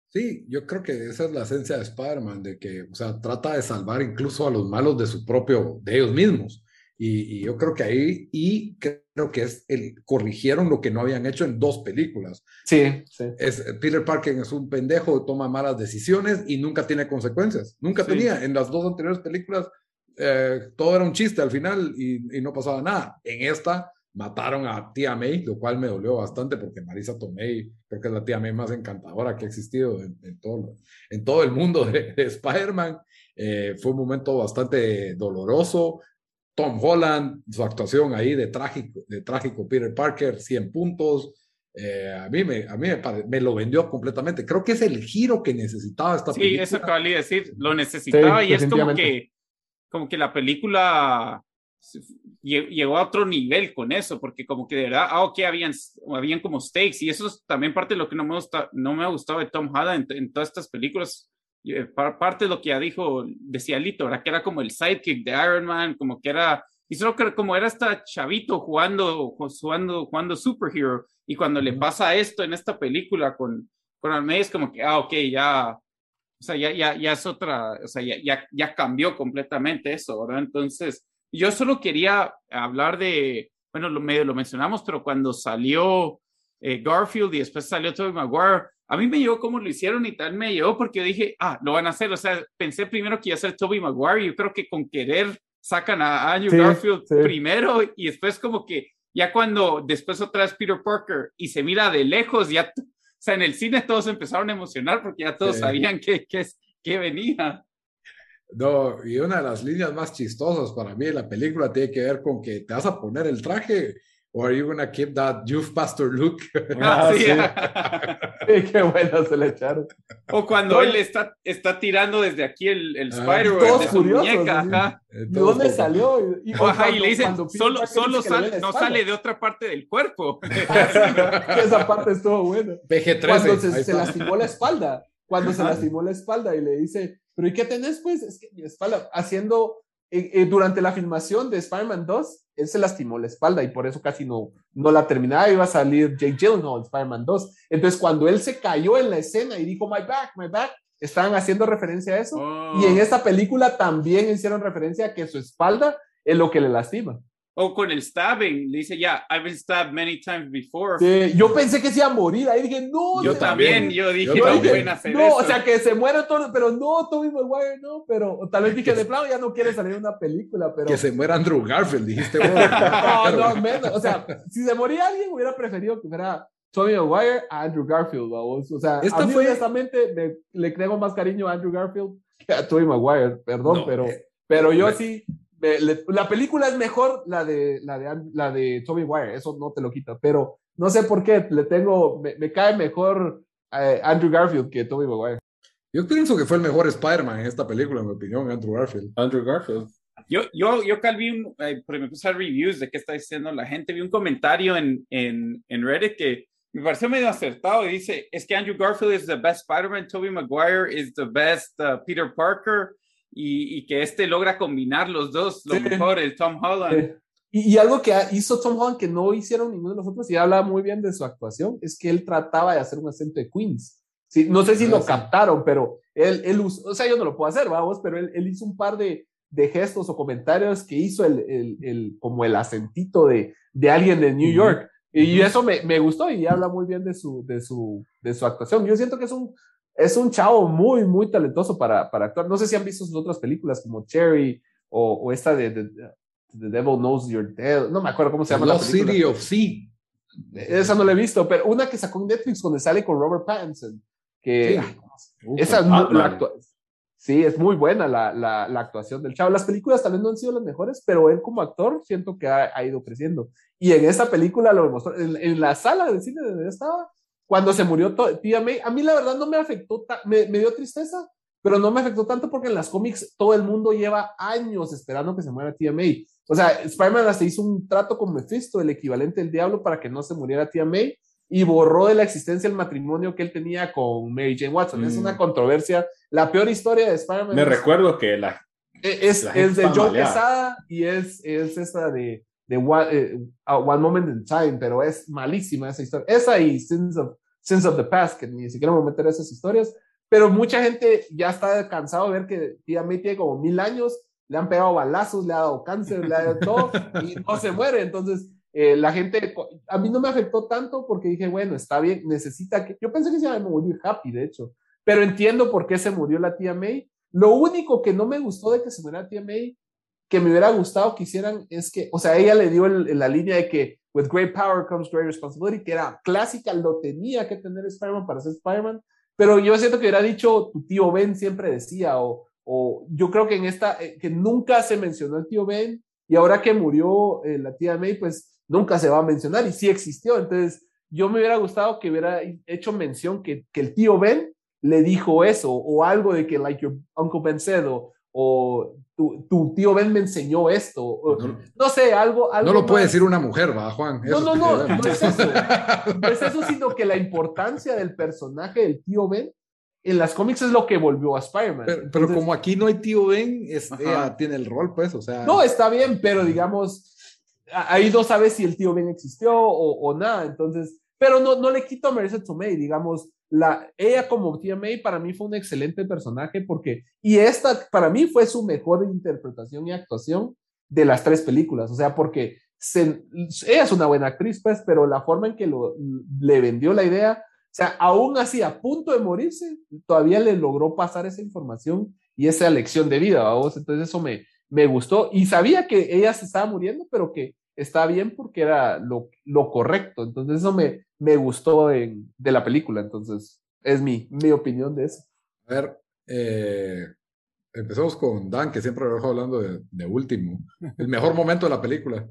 Speaker 2: Sí, yo creo que esa es la esencia de Spider-Man, de que, o sea, trata de salvar incluso a los malos de su propio, de ellos mismos. Y, yo creo que ahí, y creo que es el, corrigieron lo que no habían hecho en dos películas.
Speaker 5: Sí, sí.
Speaker 2: Es, Peter Parker es un pendejo, toma malas decisiones y nunca tiene consecuencias. Nunca tenía. En las dos anteriores películas, eh, todo era un chiste al final y, y no pasaba nada. En esta, mataron a tía May, lo cual me dolió bastante porque Marisa Tomei creo que es la tía May más encantadora que ha existido en, todo, en todo el mundo de, Spider-Man. Eh, fue un momento bastante doloroso. Tom Holland, su actuación ahí de trágico, de trágico Peter Parker, 100 puntos. Eh, a mí, me, a mí me, lo vendió completamente. Creo que es el giro que necesitaba esta película.
Speaker 3: Sí, eso acabé de decir, lo necesitaba y es como que, como que la película llegó a otro nivel con eso, porque como que de verdad, ah, ok, habían, habían como stakes, y eso es también parte de lo que no me, gusta, no me ha gustado de Tom Holland en, todas estas películas, parte de lo que ya dijo, decía Lito, ¿verdad? que era como el sidekick de Iron Man, como que era, y solo que como era hasta chavito jugando, jugando, jugando superhero, y cuando le pasa esto en esta película con, con es como que, ah, ok, ya, o sea, ya, ya, ya es otra, o sea, ya, ya, ya cambió completamente eso, ¿verdad? Entonces, yo solo quería hablar de, bueno, lo medio lo mencionamos, pero cuando salió eh, Garfield y después salió Tobey Maguire, a mí me llegó como lo hicieron y tal, me llegó porque yo dije, ah, lo van a hacer. O sea, pensé primero que iba a ser Tobey Maguire yo creo que con querer sacan a Andrew Garfield primero y después como que ya cuando después otra vez Peter Parker y se mira de lejos, ya, o sea, en el cine todos empezaron a emocionar porque ya todos sabían que, que, que venía.
Speaker 2: No, y una de las líneas más chistosas para mí de la película tiene que ver con que te vas a poner el traje o are you gonna keep that youth pastor look?
Speaker 5: Ah, sí. sí. qué bueno se le echaron.
Speaker 3: O cuando él está, está tirando desde aquí el, el ah, Spider-Man de su muñeca. Ajá.
Speaker 5: ¿De dónde salió?
Speaker 3: Y, ajá, y le dicen, solo, solo sale, no sale de otra parte del cuerpo.
Speaker 5: Esa parte estuvo buena.
Speaker 2: PG-13.
Speaker 5: Cuando se, se lastimó la espalda. Cuando se lastimó la espalda y le dice, pero ¿y qué tenés? Pues es que mi espalda, haciendo, eh, eh, durante la filmación de Spider-Man 2, él se lastimó la espalda y por eso casi no, no la terminaba, iba a salir Jake Gyllenhaal en Spider-Man 2. Entonces cuando él se cayó en la escena y dijo, my back, my back, estaban haciendo referencia a eso. Y en oh. esta película también hicieron referencia a que su espalda es lo que le lastima.
Speaker 3: O con el stabbing, le dice, ya, I've been stabbed many times before.
Speaker 5: Sí, yo pensé que se iba a morir, ahí dije, no.
Speaker 3: Yo también, yo dije, no pueden hacer
Speaker 5: no, o sea, que se muera todo, pero no, Tobey Maguire, no, pero tal vez dije, de plano ya no quiere salir una película, pero...
Speaker 2: Que se muera Andrew Garfield, dijiste.
Speaker 5: no, no, menos, o sea, si se moría alguien, hubiera preferido que fuera Tobey Maguire a Andrew Garfield, vamos. O sea, a mí fue... honestamente le creo más cariño a Andrew Garfield que a Tobey Maguire, perdón, pero, eh, pero yo sí la película es mejor la de, la de, la de Tommy Wire, eso no te lo quita, pero no sé por qué, le tengo, me, cae mejor eh, Andrew Garfield que Tommy Maguire.
Speaker 2: Yo pienso que fue el mejor Spider-Man en esta película, en mi opinión, Andrew Garfield.
Speaker 4: Andrew Garfield.
Speaker 3: Yo, yo, yo vi un, eh, me puse a reviews de qué está diciendo la gente, vi un comentario en, en, en Reddit que me pareció medio acertado y dice, es que Andrew Garfield is the best Spider-Man, Tobey Maguire is the best uh, Peter Parker, y, que este logra combinar los dos, lo mejor, el Tom Holland.
Speaker 5: Y, algo que hizo Tom Holland que no hicieron ninguno de los otros, y habla muy bien de su actuación, es que él trataba de hacer un acento de Queens. Sí, no sé si lo captaron, pero él, él o sea, yo no lo puedo hacer, vamos, pero él, él hizo un par de, de, gestos o comentarios que hizo el, el, el como el acentito de, de alguien de New York. Y eso me, me, gustó y habla muy bien de su, de, su, de su actuación. Yo siento que es un, es un chavo muy, muy talentoso para, para actuar. No sé si han visto sus otras películas como Cherry o, o esta de, de, The Devil Knows You're Dead, no me acuerdo cómo se llama
Speaker 2: Lost
Speaker 5: la película.
Speaker 2: City of Sea.
Speaker 5: Esa no la he visto, pero una que sacó en Netflix donde sale con Robert Pattinson, que
Speaker 2: Sí.
Speaker 5: esa es muy- la sí, es muy buena la, la, la actuación del chavo. Las películas tal vez no han sido las mejores, pero él como actor siento que ha, ha ido creciendo. Y en esa película lo demostró, en, en la sala de cine donde estaba, cuando se murió Tía May, a mí la verdad no me afectó, me, me dio tristeza, pero no me afectó tanto porque en las cómics todo el mundo lleva años esperando que se muera Tía May. O sea, Spider-Man hasta hizo un trato con Mephisto, el equivalente del diablo, para que no se muriera Tía May y borró de la existencia el matrimonio que él tenía con Mary Jane Watson. Es
Speaker 2: Mm.
Speaker 5: una controversia. La peor historia de Spider-Man
Speaker 4: Me
Speaker 5: es-
Speaker 4: recuerdo que la,
Speaker 5: es,
Speaker 4: la gente
Speaker 5: es de Joe. Quesada y es, es esta de, de one, eh, One Moment in Time, pero es malísima esa historia. Esa y Sins of, Sins of the Past, que ni siquiera me voy a meter esas historias, pero mucha gente ya está cansado de ver que Tía May tiene como mil años, le han pegado balazos, le ha dado cáncer, le ha dado todo y no se muere. Entonces, eh, la gente, a mí no me afectó tanto porque dije, bueno, está bien, necesita que, yo pensé que se iba a morir Happy, de hecho, pero entiendo por qué se murió la tía May. Lo único que no me gustó de que se muriera tía May, que me hubiera gustado que hicieran, es que, o sea, ella le dio el- la línea de que with great power comes great responsibility, que era clásica, lo tenía que tener Spider-Man para ser Spider-Man, pero yo siento que hubiera dicho, tu tío Ben siempre decía, o, o yo creo que en esta, eh, que nunca se mencionó el tío Ben, y ahora que murió eh, la tía May, pues nunca se va a mencionar, y sí existió, entonces yo me hubiera gustado que hubiera hecho mención que, que el tío Ben le dijo eso, o algo de que, like your Uncle Ben said, o, o tu, tu tío Ben me enseñó esto,
Speaker 2: No,
Speaker 5: no sé, algo, algo
Speaker 2: no lo puede decir una mujer, va, Juan.
Speaker 5: No,
Speaker 2: Eso
Speaker 5: no, no, no es eso. No es eso, sino que la importancia del personaje del tío Ben en las cómics es lo que volvió a Spider-Man.
Speaker 2: Pero, pero
Speaker 5: Entonces,
Speaker 2: como aquí no hay tío Ben, este, tiene el rol, pues, o sea.
Speaker 5: No, está bien, pero digamos, ahí no sabes si el tío Ben existió o, o nada. Entonces, pero no, no le quito a Marissa Tomei, digamos, la, ella como tía May para mí fue un excelente personaje porque, y esta para mí fue su mejor interpretación y actuación de las tres películas, o sea, porque ella es una buena actriz, pues, pero la forma en que lo, le vendió la idea, o sea, aún así, a punto de morirse, todavía le logró pasar esa información y esa lección de vida, vamos, entonces eso me, me gustó y sabía que ella se estaba muriendo, pero que está bien porque era lo, lo correcto. Entonces eso me, me gustó en- de la película. Entonces es mi, mi opinión de eso.
Speaker 2: A ver, eh, empezamos con Dan, que siempre lo dejo hablando de, de último. El mejor momento de la película.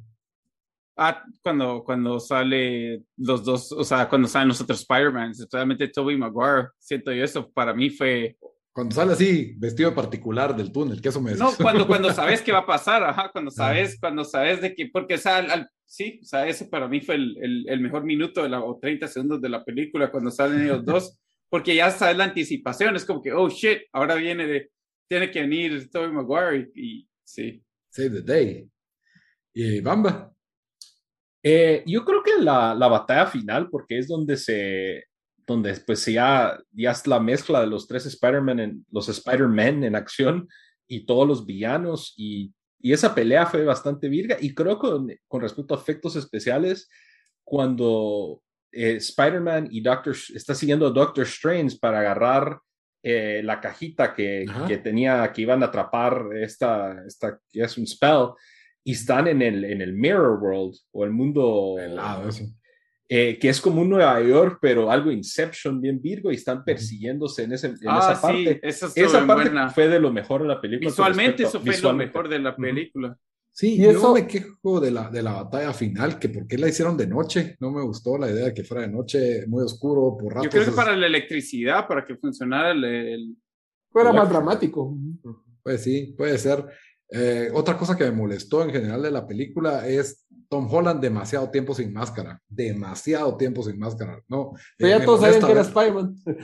Speaker 3: Ah, cuando, cuando sale los dos, o sea, cuando salen los otros Spider-Man, especialmente Tobey Maguire, siento yo eso, para mí fue,
Speaker 2: Cuando sale así, vestido de particular del túnel, que eso me
Speaker 3: no, cuando, cuando sabes qué va a pasar, ajá, cuando sabes, cuando sabes de que, porque, o sea, al- al- sí, o sea, ese para mí fue el, el, el mejor minuto de la, o 30 segundos de la película, cuando salen ellos dos, porque ya sabes la anticipación, es como que, oh, shit, ahora viene de, tiene que venir Tobey Maguire, y, y sí.
Speaker 2: Save the day. Y Bamba.
Speaker 4: Eh, yo creo que la, la batalla final, porque es donde se, donde pues ya, ya es la mezcla de los tres Spider-Man, en, los Spider-Man en acción y todos los villanos y, y esa pelea fue bastante virga y creo que con, con respecto a efectos especiales, cuando eh, Spider-Man y Doctor, está siguiendo a Doctor Strange para agarrar eh, la cajita que, que tenía, que iban a atrapar esta, esta, que es un spell, y están en el, en el Mirror World o el mundo. Eh, que es como un Nueva York, pero algo Inception bien Virgo y están persiguiéndose en, ese, en
Speaker 3: ah,
Speaker 4: esa
Speaker 3: sí,
Speaker 4: parte.
Speaker 3: esa
Speaker 4: Esa parte
Speaker 3: buena.
Speaker 4: fue de lo mejor en la película.
Speaker 3: Visualmente
Speaker 4: respecto-
Speaker 3: eso fue
Speaker 4: visualmente.
Speaker 3: lo mejor de la película.
Speaker 2: Sí,
Speaker 5: Y
Speaker 2: yo
Speaker 5: eso-
Speaker 2: me quejo de la, de la batalla final, que por qué la hicieron de noche. No me gustó la idea de que fuera de noche, muy oscuro, por ratos.
Speaker 3: Yo creo que
Speaker 2: es-
Speaker 3: para la electricidad, para que funcionara el, el-
Speaker 5: Fuera más dramático.
Speaker 2: Pues sí, puede ser. Eh, otra cosa que me molestó en general de la película es Tom Holland demasiado tiempo sin máscara. Demasiado tiempo sin máscara. No,
Speaker 5: Pero
Speaker 2: eh,
Speaker 5: ya
Speaker 2: me
Speaker 5: todos sabían que era Spider-Man.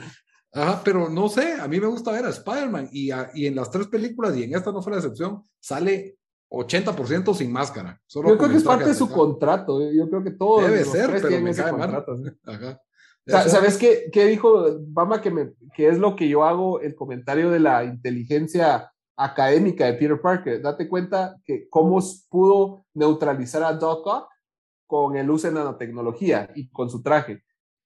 Speaker 2: Ajá, pero no sé, a mí me gusta ver a Spider-Man y, a- y en las tres películas y en esta no fue la excepción, sale 80% sin máscara. Solo
Speaker 5: Yo creo que es parte de su contrato. eh. Yo creo que todos
Speaker 2: Debe ser, pero me cae
Speaker 5: contrato. sí.
Speaker 2: Ajá.
Speaker 5: ¿Sabes qué, qué dijo Bama que, me, que es lo que yo hago, el comentario de la inteligencia académica de Peter Parker? Date cuenta que cómo pudo neutralizar a Doc Ock con el uso de nanotecnología y con su traje.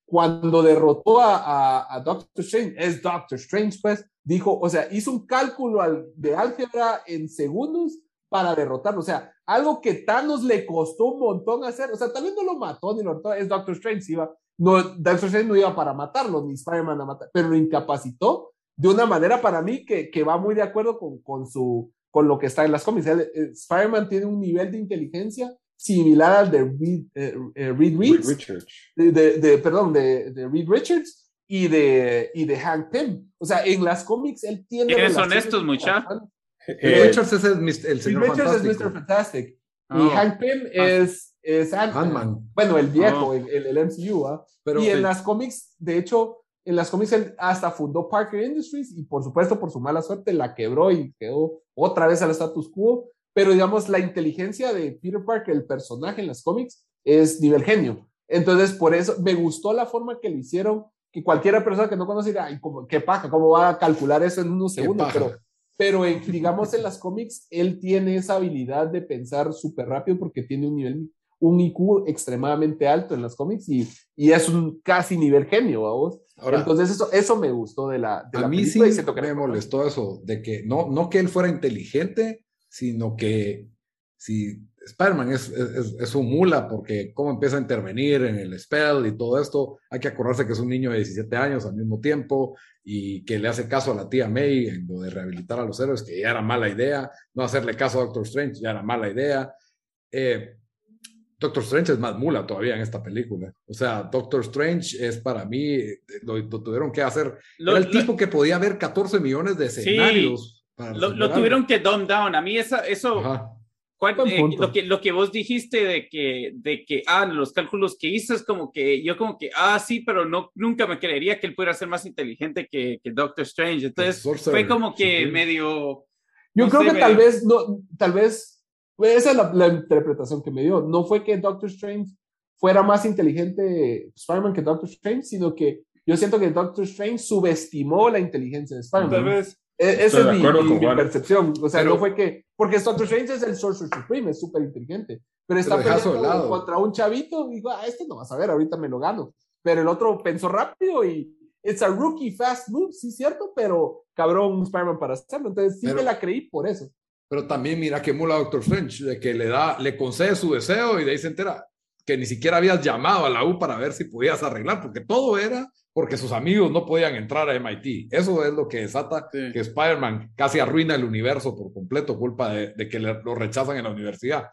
Speaker 5: Cuando derrotó a, Doctor Strange, es Doctor Strange, pues, dijo, o sea, hizo un cálculo de álgebra en segundos para derrotarlo. O sea, algo que Thanos le costó un montón hacer. O sea, tal vez no lo mató ni lo mató, es Doctor Strange, iba. No, Doctor Strange no iba para matarlo, ni Spider-Man a matar, pero lo incapacitó de una manera para mí que, que va muy de acuerdo con, con, su, con lo que está en las cómics. Spider-Man tiene un nivel de inteligencia similar al de Reed, eh, eh, Reed Richards, de, de, perdón, de, de Reed Richards y de, y de Hank Pym. O sea, en las cómics él tiene...
Speaker 3: ¿Quiénes son estos, muchachos?
Speaker 2: Eh, Richards es el, el señor
Speaker 5: Richards es Mr. Fantastic. Y oh. Hank Pym ah. es, es Ant-Man. Bueno, el viejo, oh. el, el, MCU. ¿ah? Pero, y en las cómics, de hecho, en las él hasta fundó Parker Industries y por supuesto por su mala suerte la quebró y quedó otra vez al status quo. Pero digamos, la inteligencia de Peter Parker, el personaje en las cómics, es nivel genio. Entonces, por eso me gustó la forma que lo hicieron, que cualquiera persona que no conoce dirá, ay, ¿qué paja? ¿Cómo va a calcular eso en unos segundos? Pero pero en, digamos en las cómics, él tiene esa habilidad de pensar súper rápido porque tiene un nivel, un IQ extremadamente alto en las cómics y, y es un casi nivel genio, Entonces eso, eso me gustó de la, de
Speaker 2: a mí sí me molestó eso, de que no, no que él fuera inteligente, sino que si Spider-Man es, es, un mula porque cómo empieza a intervenir en el spell y todo esto, hay que acordarse que es un niño de 17 años al mismo tiempo y que le hace caso a la tía May en lo de rehabilitar a los héroes, que ya era mala idea, no hacerle caso a Doctor Strange ya era mala idea. Eh, Doctor Strange es más mula todavía en esta película. O sea, Doctor Strange es para mí, lo, tuvieron que hacer. era el tipo que podía ver 14 millones de escenarios.
Speaker 3: lo, tuvieron que dumb down. A mí esa, eso, eh, lo, que, lo que vos dijiste de que, de que, ah, los cálculos que hizo es como que yo como que, ah, sí, pero no, nunca me creería que él pudiera ser más inteligente que, que Doctor Strange. Entonces fue como que medio...
Speaker 5: Yo creo que tal vez, no, tal vez, esa es la, interpretación que me dio. No fue que Doctor Strange fuera más inteligente Spider-Man que Doctor Strange, sino que yo siento que Doctor Strange subestimó la inteligencia de Spider-Man. Tal vez. E, esa es mi, percepción. O sea, no fue que. Porque Doctor Strange es el Sorcerer Supreme, es súper inteligente. Pero está peleando contra un chavito y digo, ah, este no vas a ver, ahorita me lo gano. Pero el otro pensó rápido y. It's a rookie fast move, sí, cierto, pero cabrón Spider-Man para hacerlo. Entonces sí me la creí por eso.
Speaker 2: Pero también mira que mula Doctor Strange, de que le da, le concede su deseo y de ahí se entera que ni siquiera habías llamado a la U para ver si podías arreglar, porque todo era porque sus amigos no podían entrar a MIT. Eso es lo que desata que Spider-Man casi arruina el universo por completo, culpa de, que lo rechazan en la universidad.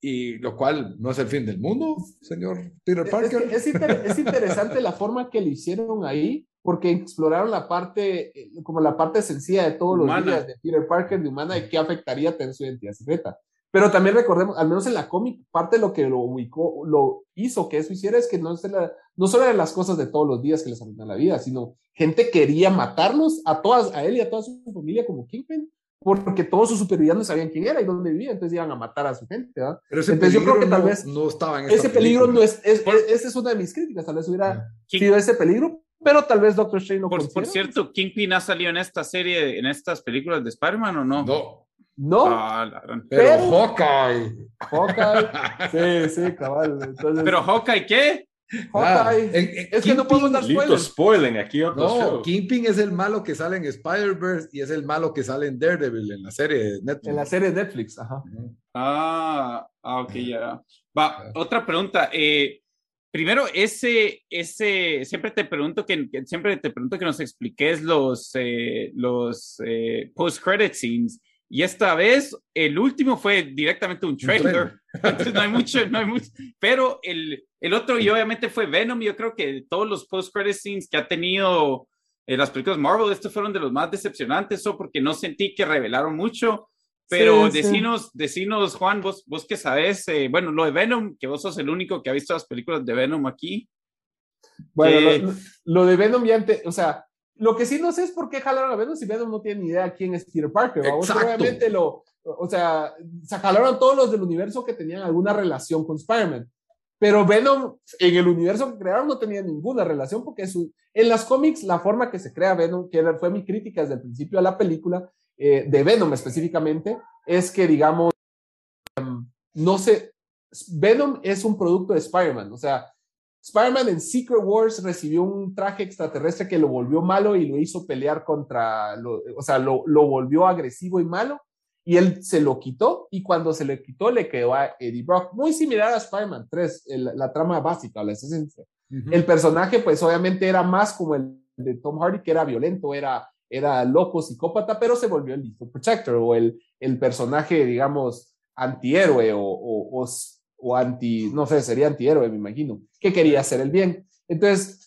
Speaker 2: Y lo cual no es el fin del mundo, señor Peter Parker.
Speaker 5: Es, es, interesante la forma que lo hicieron ahí, porque exploraron la parte, como la parte sencilla de todos los días de Peter Parker, de humana, y qué afectaría tener su identidad secreta. Pero también recordemos, al menos en la cómic, parte de lo que lo ubicó, lo hizo que eso hiciera es que no, la, no solo eran las cosas de todos los días que les arruinan la vida, sino gente quería matarlos a todas, a él y a toda su familia como Kingpin, porque todos sus supervivientes sabían quién era y dónde vivía, entonces iban a matar a su gente, ¿verdad?
Speaker 2: Pero ese entonces yo creo que tal vez no estaba en
Speaker 5: ese peligro no es, es, esa es una de mis críticas, tal vez hubiera sido ese peligro, pero tal vez Doctor Strange no
Speaker 3: por, por cierto, Kingpin ha salido en esta serie, en estas películas de Spider-Man o no?
Speaker 2: No.
Speaker 5: No.
Speaker 2: Ah, pero, Hawkeye.
Speaker 5: Hawkeye. sí, sí, cabal.
Speaker 3: pero Hawkeye, ¿qué?
Speaker 5: Hawkeye. es que no podemos dar spoilers.
Speaker 4: spoiling aquí no,
Speaker 2: Kingpin es el malo que sale en Spider-Verse y es el malo que sale en Daredevil en la serie de Netflix.
Speaker 5: En la serie de Netflix, ajá.
Speaker 3: Ah, ah ok, ya. Va, otra pregunta. Eh, primero, ese, ese, siempre te pregunto que, siempre te pregunto que nos expliques los, eh, los eh, post-credit scenes. Y esta vez el último fue directamente un trailer. Entonces no hay mucho, no hay mucho. Pero el, el otro y obviamente fue Venom. Yo creo que todos los post-credit scenes que ha tenido en las películas Marvel, estos fueron de los más decepcionantes, o porque no sentí que revelaron mucho. Pero decinos, decinos, Juan, vos, vos que sabes, eh, bueno, lo de Venom, que vos sos el único que ha visto las películas de Venom aquí.
Speaker 5: Bueno, lo, lo, de Venom ya, antes, o sea, lo que sí no sé es por qué jalaron a Venom si Venom no tiene ni idea quién es Peter Parker. Obviamente lo, o sea, se jalaron todos los del universo que tenían alguna relación con Spider-Man. Pero Venom, en el universo que crearon, no tenía ninguna relación porque su, en las cómics, la forma que se crea Venom, que fue mi crítica desde el principio a la película, eh, de Venom específicamente, es que, digamos, em, no sé, Venom es un producto de Spider-Man. O sea, Spider-Man en Secret Wars recibió un traje extraterrestre que lo volvió malo y lo hizo pelear contra, o sea, lo, lo, volvió agresivo y malo. y él se lo quitó y cuando se le quitó le quedó a Eddie Brock, muy similar a Spider-Man 3, el, la trama básica, la esencia. El personaje pues obviamente era más como el de Tom Hardy, que era violento, era, era loco, psicópata, pero se volvió el Protector o el, el personaje, digamos, antihéroe o, o, o, anti, no sé, sería antihéroe, me imagino, que quería hacer el bien. Entonces,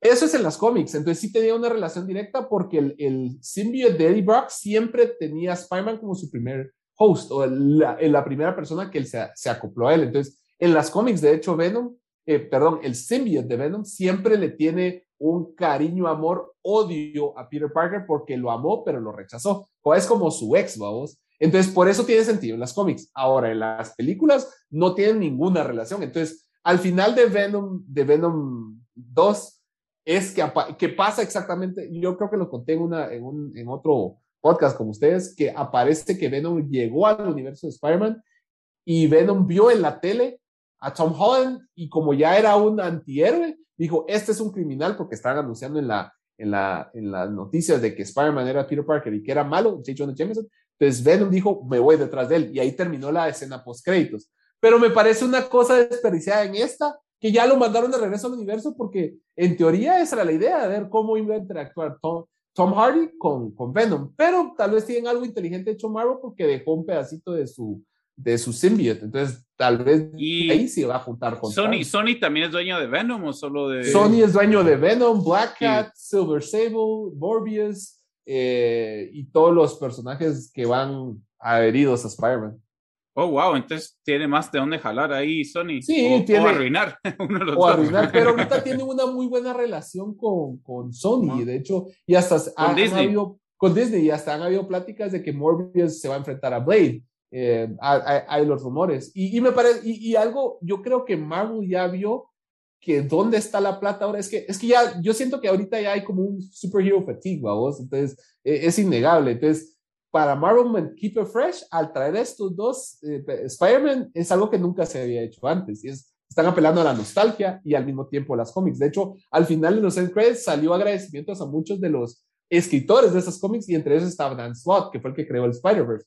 Speaker 5: eso es en las cómics. Entonces sí tenía una relación directa porque el, el symbiote de Eddie Brock siempre tenía a Spider-Man como su primer host o la, la primera persona que él se, se, acopló a él. Entonces, en las cómics, de hecho, Venom, eh, perdón, el symbiote de Venom siempre le tiene un cariño, amor, odio a Peter Parker porque lo amó, pero lo rechazó. O es como su ex, vamos. Entonces, por eso tiene sentido en las cómics. Ahora, en las películas no tienen ninguna relación. Entonces, al final de Venom, de Venom 2, es que, que pasa exactamente, yo creo que lo conté en, un, en otro podcast con ustedes, que aparece que Venom llegó al universo de Spider-Man y Venom vio en la tele a Tom Holland y como ya era un antihéroe, dijo, este es un criminal porque estaban anunciando en la, en la, en las noticias de que Spider-Man era Peter Parker y que era malo, J. Jonah Jameson. Entonces Venom dijo, me voy detrás de él. Y ahí terminó la escena post créditos. Pero me parece una cosa desperdiciada en esta, que ya lo mandaron de regreso al universo porque en teoría esa era la idea, de ver cómo iba a interactuar Tom, Tom Hardy con, con Venom. Pero tal vez tienen algo inteligente hecho Marvel porque dejó un pedacito de su, de su symbiote. Entonces, tal vez
Speaker 3: y
Speaker 5: ahí se va a juntar con
Speaker 3: Sony. ¿Sony también es dueño de Venom o solo de.?
Speaker 5: Sony es dueño de Venom, Black Cat, Silver Sable, Morbius eh, y todos los personajes que van adheridos a Spider-Man.
Speaker 3: Oh, wow, entonces tiene más de dónde jalar ahí Sony.
Speaker 5: Sí,
Speaker 3: o,
Speaker 5: tiene.
Speaker 3: O arruinar. Uno de los
Speaker 5: O
Speaker 3: dos.
Speaker 5: arruinar, pero ahorita tiene una muy buena relación con, con Sony, de hecho, y hasta han,
Speaker 3: Disney.
Speaker 5: habido, con Disney, y hasta han habido pláticas de que Morbius se va a enfrentar a Blade. Eh, hay, hay, los rumores. Y, y me parece, y, y, algo, yo creo que Marvel ya vio que dónde está la plata ahora. Es que, es que ya, yo siento que ahorita ya hay como un superhero fatigue. Entonces, eh, es innegable. Entonces, para Marvel Keep It Fresh, al traer estos dos eh, Spider-Man, es algo que nunca se había hecho antes. Y es, están apelando a la nostalgia y al mismo tiempo a las cómics. De hecho, al final de los end credits salió agradecimientos a muchos de los escritores de esas cómics y entre ellos estaba Dan Slott, que fue el que creó el Spider-Verse.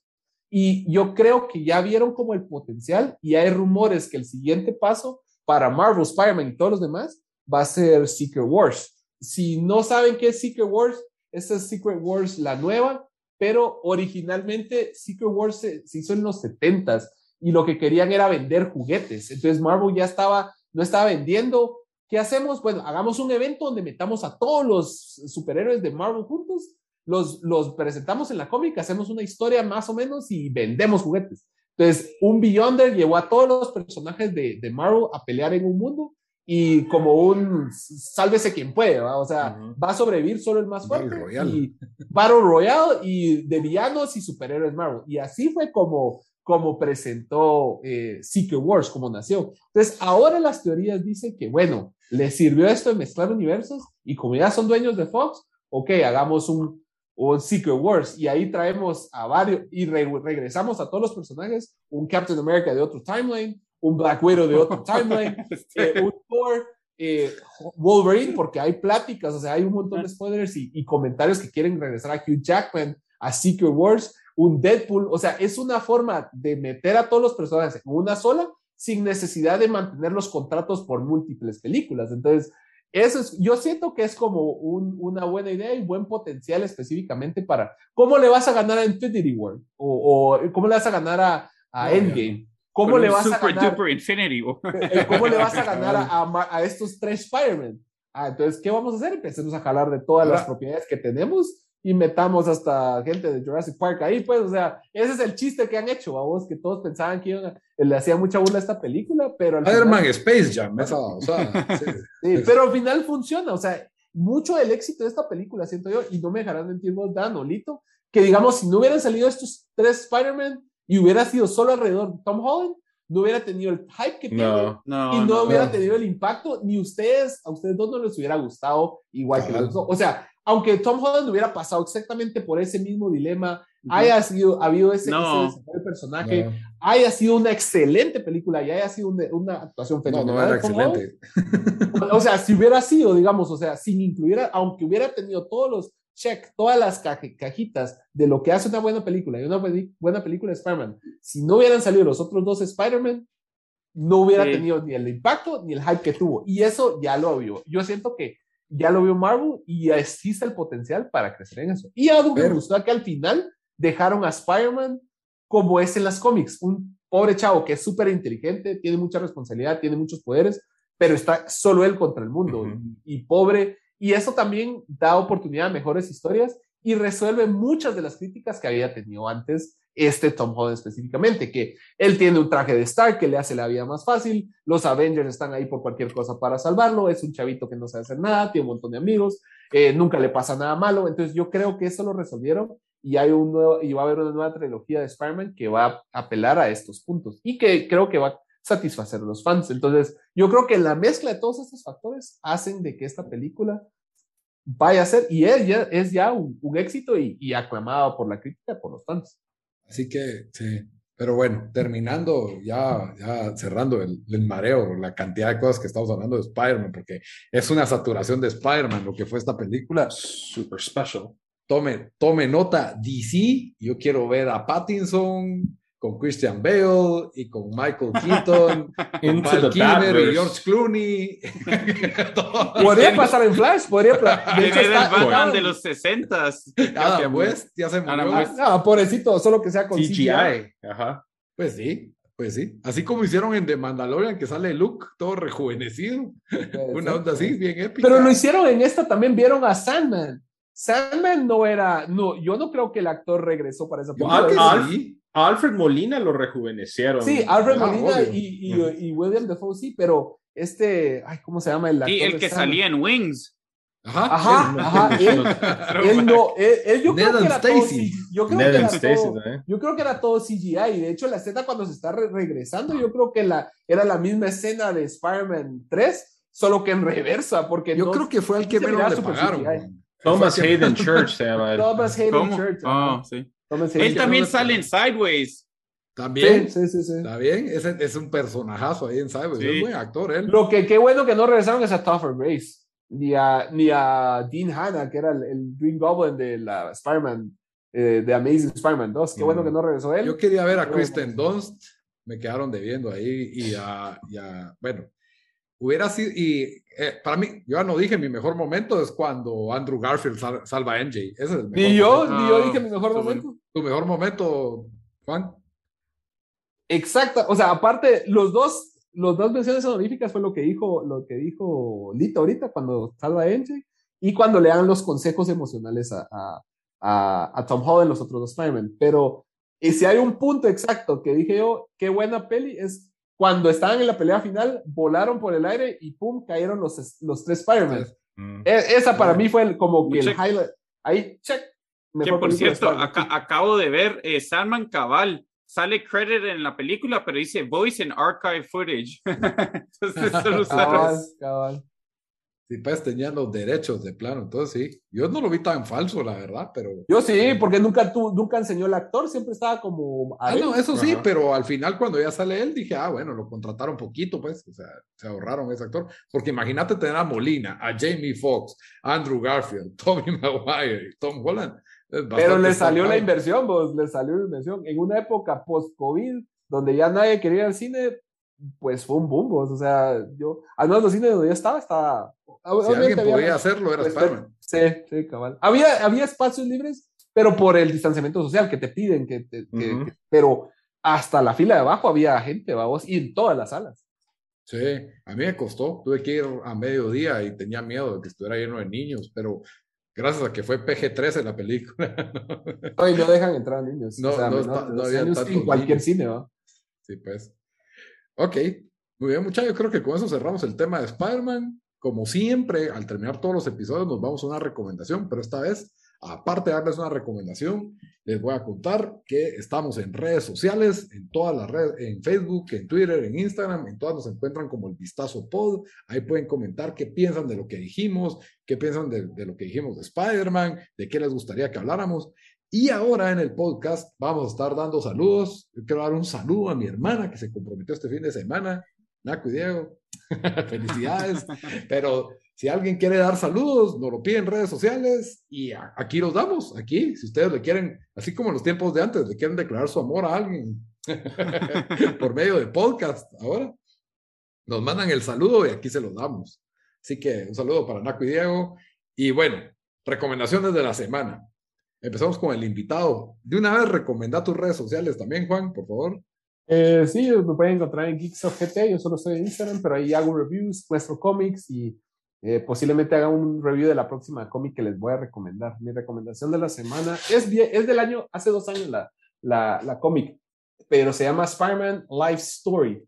Speaker 5: Y yo creo que ya vieron como el potencial y hay rumores que el siguiente paso para Marvel, Spider-Man y todos los demás va a ser Secret Wars. Si no saben qué es Secret Wars, esta es Secret Wars la nueva, pero originalmente Secret Wars se, se hizo en los 70s y lo que querían era vender juguetes. Entonces Marvel ya estaba, no estaba vendiendo. ¿Qué hacemos? Bueno, hagamos un evento donde metamos a todos los superhéroes de Marvel juntos los, los presentamos en la cómica, hacemos una historia más o menos y vendemos juguetes. Entonces, un Beyonder llevó a todos los personajes de, de Marvel a pelear en un mundo y como un sálvese quien puede, ¿va? o sea, uh -huh. va a sobrevivir solo el más fuerte
Speaker 2: Battle Royale.
Speaker 5: y Battle Royale y de villanos y superhéroes Marvel. Y así fue como, como presentó eh, Secret Wars, como nació. Entonces, ahora las teorías dicen que, bueno, les sirvió esto de mezclar universos y como ya son dueños de Fox, ok, hagamos un, un Secret Wars y ahí traemos a varios y re regresamos a todos los personajes, un Captain America de otro timeline, un Black Widow de otro timeline, eh, un Thor, eh, Wolverine, porque hay pláticas, o sea, hay un montón de spoilers y, y, comentarios que quieren regresar a Hugh Jackman, a Secret Wars, un Deadpool, o sea, es una forma de meter a todos los personajes en una sola sin necesidad de mantener los contratos por múltiples películas. Entonces, eso es, yo siento que es como un, una buena idea y buen potencial específicamente para cómo le vas a ganar a Infinity War o, o cómo le vas a ganar a, a Endgame. ¿Cómo
Speaker 3: Con
Speaker 5: le
Speaker 3: un
Speaker 5: vas a ganar?
Speaker 3: duper Infinity War.
Speaker 5: Eh, ¿Cómo le vas a ganar a, a, a estos tres Spider-Man? Ah, entonces, ¿qué vamos a hacer? Empecemos a jalar de todas las propiedades que tenemos y metamos hasta gente de Jurassic Park ahí, pues, o sea, ese es el chiste que han hecho, a vos, que todos pensaban que iban a, le hacía mucha burla a esta película, pero al
Speaker 2: Spider-Man
Speaker 5: final,
Speaker 2: Space Jam, esa, o sea, sí.
Speaker 5: sí, pero al final funciona, o sea, mucho del éxito de esta película, siento yo, y no me dejarán mentir vos, Dan o Lito, que digamos, si no hubieran salido estos tres Spider-Man y hubiera sido solo alrededor de Tom Holland, no hubiera tenido el hype que tiene
Speaker 4: No,
Speaker 3: No,
Speaker 5: y no,
Speaker 3: no,
Speaker 5: hubiera
Speaker 2: no.
Speaker 5: tenido el impacto, ni ustedes, a ustedes dos no les hubiera gustado igual que
Speaker 2: Cabal.
Speaker 5: los dos. O sea, aunque Tom Holland hubiera pasado exactamente por ese mismo dilema, haya sido, habido ese,
Speaker 3: No.
Speaker 5: ese personaje,
Speaker 2: No,
Speaker 5: haya sido una excelente película y haya sido una, una actuación
Speaker 2: no,
Speaker 5: fenomenal.
Speaker 2: no era
Speaker 5: de Tom
Speaker 2: excelente.
Speaker 5: O sea, si hubiera sido, digamos, o sea, sin incluir, a- aunque hubiera tenido todos los check, todas las cajitas de lo que hace una buena película y una buena película de Spider-Man. Si no hubieran salido los otros dos Spider-Man, no hubiera tenido ni el impacto ni el hype que tuvo. Y eso ya lo vio. Yo siento que ya lo vio Marvel y existe el potencial para crecer en eso. Y algo que me gustó que al final dejaron a Spider-Man como es en las cómics, un pobre chavo que es súper inteligente, tiene mucha responsabilidad, tiene muchos poderes, pero está solo él contra el mundo y, pobre. Y eso también da oportunidad a mejores historias y resuelve muchas de las críticas que había tenido antes este Tom Holland específicamente, que él tiene un traje de Stark que le hace la vida más fácil, los Avengers están ahí por cualquier cosa para salvarlo, es un chavito que no sabe hacer nada, tiene un montón de amigos, eh, nunca le pasa nada malo, entonces yo creo que eso lo resolvieron y, hay un y va a haber una nueva trilogía de Spider-Man que va a apelar a estos puntos y que creo que va a satisfacer a los fans. Entonces, yo creo que la mezcla de todos estos factores hacen de que esta película vaya a ser, y es ya, es ya un, éxito y, y, aclamado por la crítica, por los fans.
Speaker 2: Así que, sí. Pero bueno, terminando, ya, ya cerrando el, el mareo, la cantidad de cosas que estamos hablando de Spider-Man, porque es una saturación de Spider-Man lo que fue esta película.
Speaker 4: Super special
Speaker 2: tome, tome nota, DC, yo quiero ver a Pattinson con Christian Bale y con Michael Keaton, con Val Kilmer y George Clooney.
Speaker 5: podría pasar en Flash, podría
Speaker 3: de hecho, está, el Batman de los 60
Speaker 2: Ah, pues, ya se murió.
Speaker 5: Ah, pobrecito, solo que sea con CGI.
Speaker 2: Ajá. Pues sí, pues sí. Así como hicieron en The Mandalorian, que sale Luke todo rejuvenecido. Una onda así, bien épica.
Speaker 5: Pero lo hicieron en esta también, vieron a Sandman. Sandman no era, no, yo no creo que el actor regresó para esa
Speaker 4: película. Alfred Molina lo rejuvenecieron.
Speaker 5: Sí, Alfred ah, Molina y, y, William Defoe sí, pero este, ay, ¿cómo se llama el actor?
Speaker 3: Sí, el que salía en Wings.
Speaker 5: Ajá, ajá, ajá. Él, no, él, yo, creo que era todo, yo, creo que era todo, yo creo que era todo CGI. Y de hecho, la escena cuando se está regresando, yo creo que la, era la misma escena de Spider-Man 3, solo que en reversa. Porque
Speaker 2: yo creo que fue el que menos le pagaron.
Speaker 4: Thomas Hayden Church se llama.
Speaker 5: Thomas Hayden Church.
Speaker 3: Oh, sí. Él también sale en Sideways.
Speaker 2: También.
Speaker 5: Sí, sí, sí.
Speaker 2: Está bien. Es, es un personajazo ahí en Sideways. Es buen actor él.
Speaker 5: Lo que qué bueno que no regresaron es a Topher Grace. Ni a, ni a Dean Hanna, que era el, Green Goblin de la Spider-Man, eh, de Amazing Spider-Man 2. Qué bueno mm. que no regresó él.
Speaker 2: Yo quería ver a Kristen Dunst. Me quedaron debiendo ahí. Y a, y a bueno, hubiera sido, y eh, para mí, yo ya no dije mi mejor momento es cuando Andrew Garfield salva a MJ. Ese es el
Speaker 5: ni yo, ni yo dije mi mejor momento.
Speaker 2: Tu mejor momento, Juan.
Speaker 5: Exacto, o sea, aparte, los dos, los dos menciones honoríficas fue lo que dijo, lo que dijo Lito ahorita cuando salva a MJ y cuando le dan los consejos emocionales a, a, a, Tom Holland, los otros dos Spider-Man. Pero y si hay un punto exacto que dije yo, qué buena peli, es cuando estaban en la pelea final, volaron por el aire y pum, cayeron los, los tres Spider-Man. Mm. E, esa para mí fue como que el highlight. Ahí, check.
Speaker 3: que por cierto, acabo de ver eh, Salman Cabal. Sale credit en la película, pero dice voice and archive footage. Entonces, solo cabal,
Speaker 2: cabal. Sí, pues tenían los derechos de plano, entonces sí. Yo no lo vi tan falso, la verdad, pero.
Speaker 5: Yo sí, porque nunca, tú, nunca enseñó el actor, siempre estaba como.
Speaker 2: Ah, no, eso sí, pero al final, cuando ya sale él, dije, ah, bueno, lo contrataron poquito, pues, o sea, se ahorraron ese actor. Porque imagínate tener a Molina, a Jamie Foxx, Andrew Garfield, Tommy Maguire, Tom Holland.
Speaker 5: Pero le salió la inversión, vos, le salió la inversión. En una época post-COVID, donde ya nadie quería ir al cine, pues fue un boom, o sea, yo, al menos los cines donde yo estaba, estaba
Speaker 2: si alguien podía hacerlo, era Spider-Man.
Speaker 5: Sí, sí, cabal. Había, había espacios libres, pero por el distanciamiento social que te piden, que, pero hasta la fila de abajo había gente, vamos, y en todas las salas.
Speaker 2: Sí, a mí me costó. Tuve que ir a mediodía y tenía miedo de que estuviera lleno de niños, pero gracias a que fue PG-13 la película.
Speaker 5: Hoy no dejan entrar niños. No, no, no, había en cualquier cine, ¿va?
Speaker 2: Sí, pues. Ok, muy bien, muchachos. Yo creo que con eso cerramos el tema de Spider-Man. Como siempre, al terminar todos los episodios nos vamos a una recomendación, pero esta vez, aparte de darles una recomendación, les voy a contar que estamos en redes sociales, en todas las redes, en Facebook, en Twitter, en Instagram, en todas nos encuentran como el Vistazo Pod. Ahí pueden comentar qué piensan de lo que dijimos, qué piensan de, lo que dijimos de Spider-Man, de qué les gustaría que habláramos. Y ahora en el podcast vamos a estar dando saludos. Quiero dar un saludo a mi hermana que se comprometió este fin de semana, y Diego. Felicidades. Pero Si alguien quiere dar saludos, nos lo pide en redes sociales y aquí los damos, aquí, si ustedes le quieren, así como en los tiempos de antes, le quieren declarar su amor a alguien por medio de podcast ahora, nos mandan el saludo y aquí se los damos. Así que un saludo para Naco y Diego. Y bueno, recomendaciones de la semana. Empezamos con el invitado. De una vez, recomenda tus redes sociales también, Juan, por favor.
Speaker 5: Eh, sí, me pueden encontrar en Geeks of GT. Yo solo estoy en Instagram, pero ahí hago reviews, muestro cómics y eh, posiblemente haga un review de la próxima cómic que les voy a recomendar. Mi recomendación de la semana es, es del año, hace dos años la, cómic, pero se llama Spider-Man Life Story.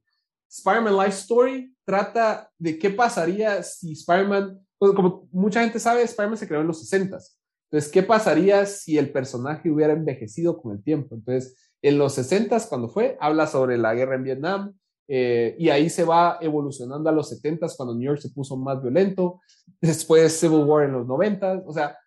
Speaker 5: Spider-Man Life Story trata de qué pasaría si Spider-Man, pues, como mucha gente sabe, Spider-Man se creó en los 60s. Entonces, ¿qué pasaría si el personaje hubiera envejecido con el tiempo? Entonces, en los 60s, cuando fue, habla sobre la guerra en Vietnam, eh, y ahí se va evolucionando a los 70s, cuando New York se puso más violento, después Civil War en los 90s, o sea,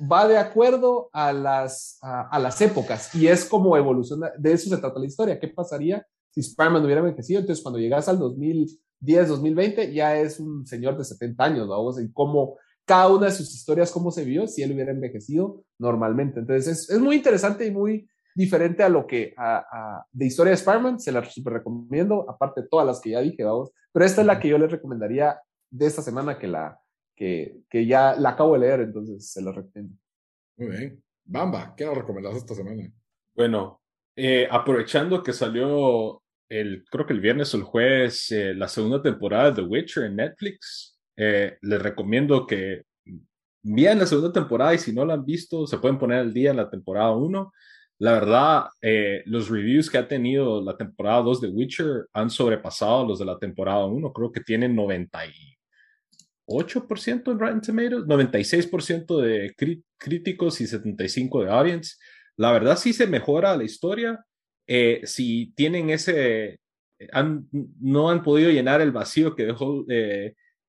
Speaker 5: va de acuerdo a las, a, las épocas, y es como evoluciona, de eso se trata la historia, ¿qué pasaría si Spider-Man hubiera envejecido? Entonces, cuando llegas al 2010, 2020, ya es un señor de 70 años, vamos, y cómo cada una de sus historias, cómo se vio si él hubiera envejecido normalmente. Entonces, es, muy interesante y muy diferente a lo que a, de historia de Spider-Man, se la super recomiendo, aparte de todas las que ya dije, vamos, pero esta es la que yo les recomendaría de esta semana que la que, que ya la acabo de leer, entonces se la recomiendo.
Speaker 2: Muy bien. Bamba, ¿qué nos recomendás esta semana?
Speaker 4: Bueno, eh, aprovechando que salió el, creo que el viernes o el jueves, eh, la segunda temporada de The Witcher en Netflix, eh, les recomiendo que vean la segunda temporada y si no la han visto, se pueden poner al día en la temporada 1. La verdad, eh, los reviews que ha tenido la temporada 2 de Witcher han sobrepasado los de la temporada 1. Creo que tienen 98% en Rotten Tomatoes, 96% de críticos y 75% de audience. La verdad sí se mejora la historia. Eh, si tienen ese, no han podido llenar el vacío que dejó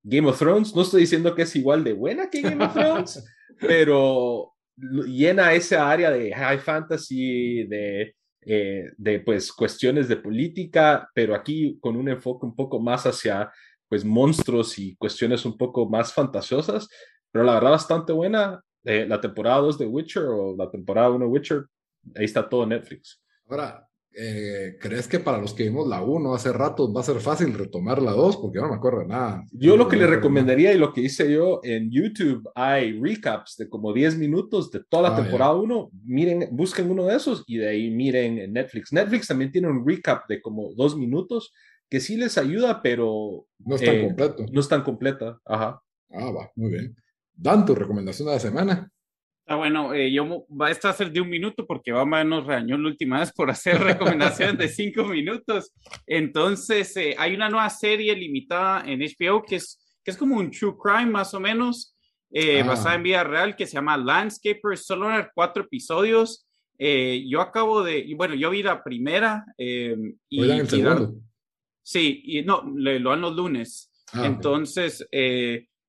Speaker 4: Game of Thrones. No estoy diciendo que es igual de buena que Game of Thrones, pero llena esa área de high fantasy, de, eh, de pues cuestiones de política, pero aquí con un enfoque un poco más hacia pues monstruos y cuestiones un poco más fantasiosas, pero la verdad bastante buena. Eh, la temporada 2 de Witcher o la temporada 1 de Witcher, ahí está todo Netflix.
Speaker 2: Ahora, eh, ¿crees que para los que vimos la 1 hace rato va a ser fácil retomar la 2? Porque no me acuerdo de nada.
Speaker 4: Yo lo que le recomendaría y lo que hice yo en YouTube, hay recaps de como 10 minutos de toda la ah, temporada 1. Miren, busquen uno de esos y de ahí miren en Netflix. Netflix también tiene un recap de como 2 minutos que sí les ayuda, pero...
Speaker 2: No es tan eh, completo.
Speaker 4: No es tan completa. Ajá.
Speaker 2: Ah, va, muy bien. Dan tu recomendación de la semana.
Speaker 3: Ah, bueno, eh, yo va a ser de un minuto porque Bama nos regañó la última vez por hacer recomendaciones de cinco minutos. Entonces, eh, hay una nueva serie limitada en HBO que es, que es como un true crime más o menos, eh, ah. basada en vida real, que se llama Landscaper. Solo en cuatro episodios. yo acabo de, bueno, yo vi la primera. y,
Speaker 2: el segundo.
Speaker 3: sí, y no, lo dan los lunes. Ah, Entonces,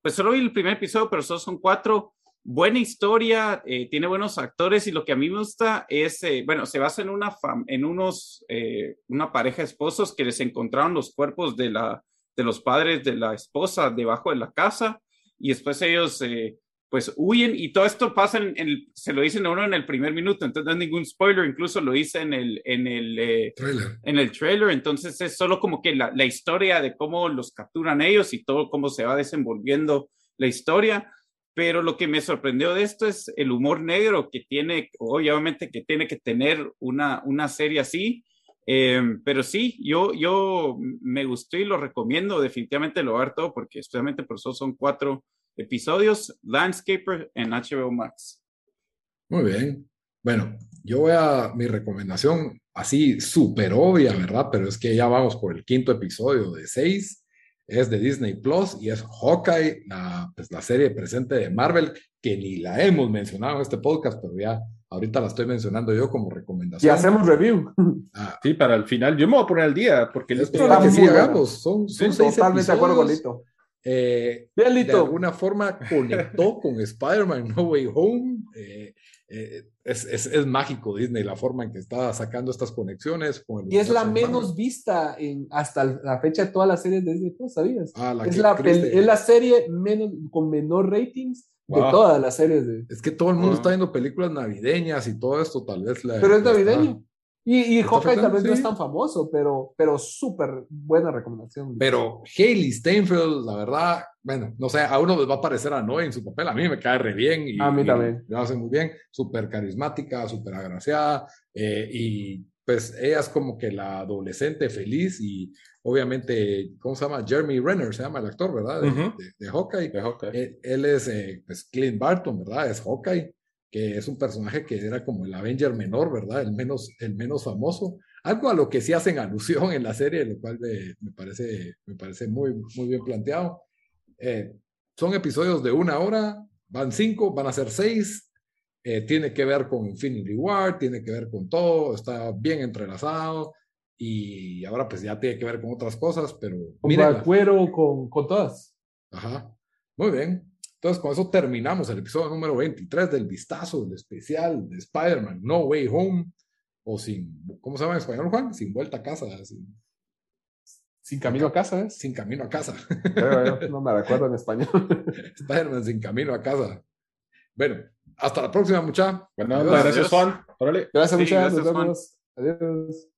Speaker 3: pues solo vi el primer episodio, pero solo son cuatro buena historia, eh, tiene buenos actores y lo que a mí me gusta es, eh, bueno, se basa en una, en unos, eh, una pareja de esposos que les encontraron los cuerpos de, la, de los padres de la esposa debajo de la casa y después ellos pues huyen y todo esto pasa en, el, se lo dicen a uno en el primer minuto, entonces no es ningún spoiler, incluso lo dice en el, en el,
Speaker 2: trailer.
Speaker 3: en el trailer, entonces es solo como que la, la historia de cómo los capturan ellos y todo cómo se va desenvolviendo la historia pero lo que me sorprendió de esto es el humor negro que tiene, obviamente que tiene que tener una, una serie así, eh, pero sí, yo, yo me gustó y lo recomiendo, definitivamente lo todo porque especialmente por eso son cuatro episodios, Landscaper en HBO Max.
Speaker 2: Muy bien. Bueno, yo voy a mi recomendación así súper obvia, ¿verdad? Pero es que ya vamos por el quinto episodio de seis es de Disney Plus y es Hawkeye, la, pues, la serie presente de Marvel, que ni la hemos mencionado en este podcast, pero ya ahorita la estoy mencionando yo como recomendación.
Speaker 5: Y hacemos review.
Speaker 4: Ah, sí, para el final. Yo me voy a poner al día porque
Speaker 2: es para que sí hagamos. Son, son seis
Speaker 5: totalmente de acuerdo
Speaker 2: con Eh, de alguna forma conectó con Spider-Man No Way Home. Eh, eh, es, es, es, mágico Disney la forma en que está sacando estas conexiones.
Speaker 5: Con y es la menos vista en, hasta la fecha de todas las series de Disney ¿sabías?
Speaker 2: Ah, la
Speaker 5: es, la, es la serie menos, con menor ratings de todas las series. De...
Speaker 2: Es que todo el mundo está viendo películas navideñas y todo esto, tal vez. La,
Speaker 5: pero es navideño. Y, y Hawkeye tal vez no es tan famoso, pero, pero súper buena recomendación.
Speaker 2: Pero Haley Steinfeld, la verdad, bueno, no sé, a uno les va a parecer a Noé en su papel, a mí me cae re bien. Y,
Speaker 5: a mí también.
Speaker 2: Lo hace muy bien, súper carismática, súper agraciada, eh, y pues ella es como que la adolescente feliz y obviamente, ¿cómo se llama? Jeremy Renner se llama el actor, ¿verdad? De, de, Hawkeye.
Speaker 4: Él,
Speaker 2: él, es, eh, pues, Clint Barton, ¿verdad? Es Hawkeye que es un personaje que era como el Avenger menor, ¿verdad? El menos, el menos famoso. Algo a lo que sí hacen alusión en la serie, lo cual me, me parece, me parece muy, muy bien planteado. Eh, son episodios de una hora, van cinco, van a ser seis. Eh, tiene que ver con Infinity War, tiene que ver con todo, está bien entrelazado y ahora pues ya tiene que ver con otras cosas, pero...
Speaker 5: Con cuero, con, con todas.
Speaker 2: Ajá, muy bien. Entonces, con eso terminamos el episodio número 23 del vistazo del especial de Spider-Man No Way Home, o sin, ¿cómo se llama en español, Juan? Sin vuelta a casa. Sin,
Speaker 5: sin camino a casa, ¿eh?
Speaker 2: Sin camino a casa.
Speaker 5: no me recuerdo en español.
Speaker 2: Spider-Man sin camino a casa. Bueno, hasta la próxima, muchachos.
Speaker 4: Bueno, gracias, Juan.
Speaker 5: Gracias, sí, muchachos. Nos vemos. Adiós.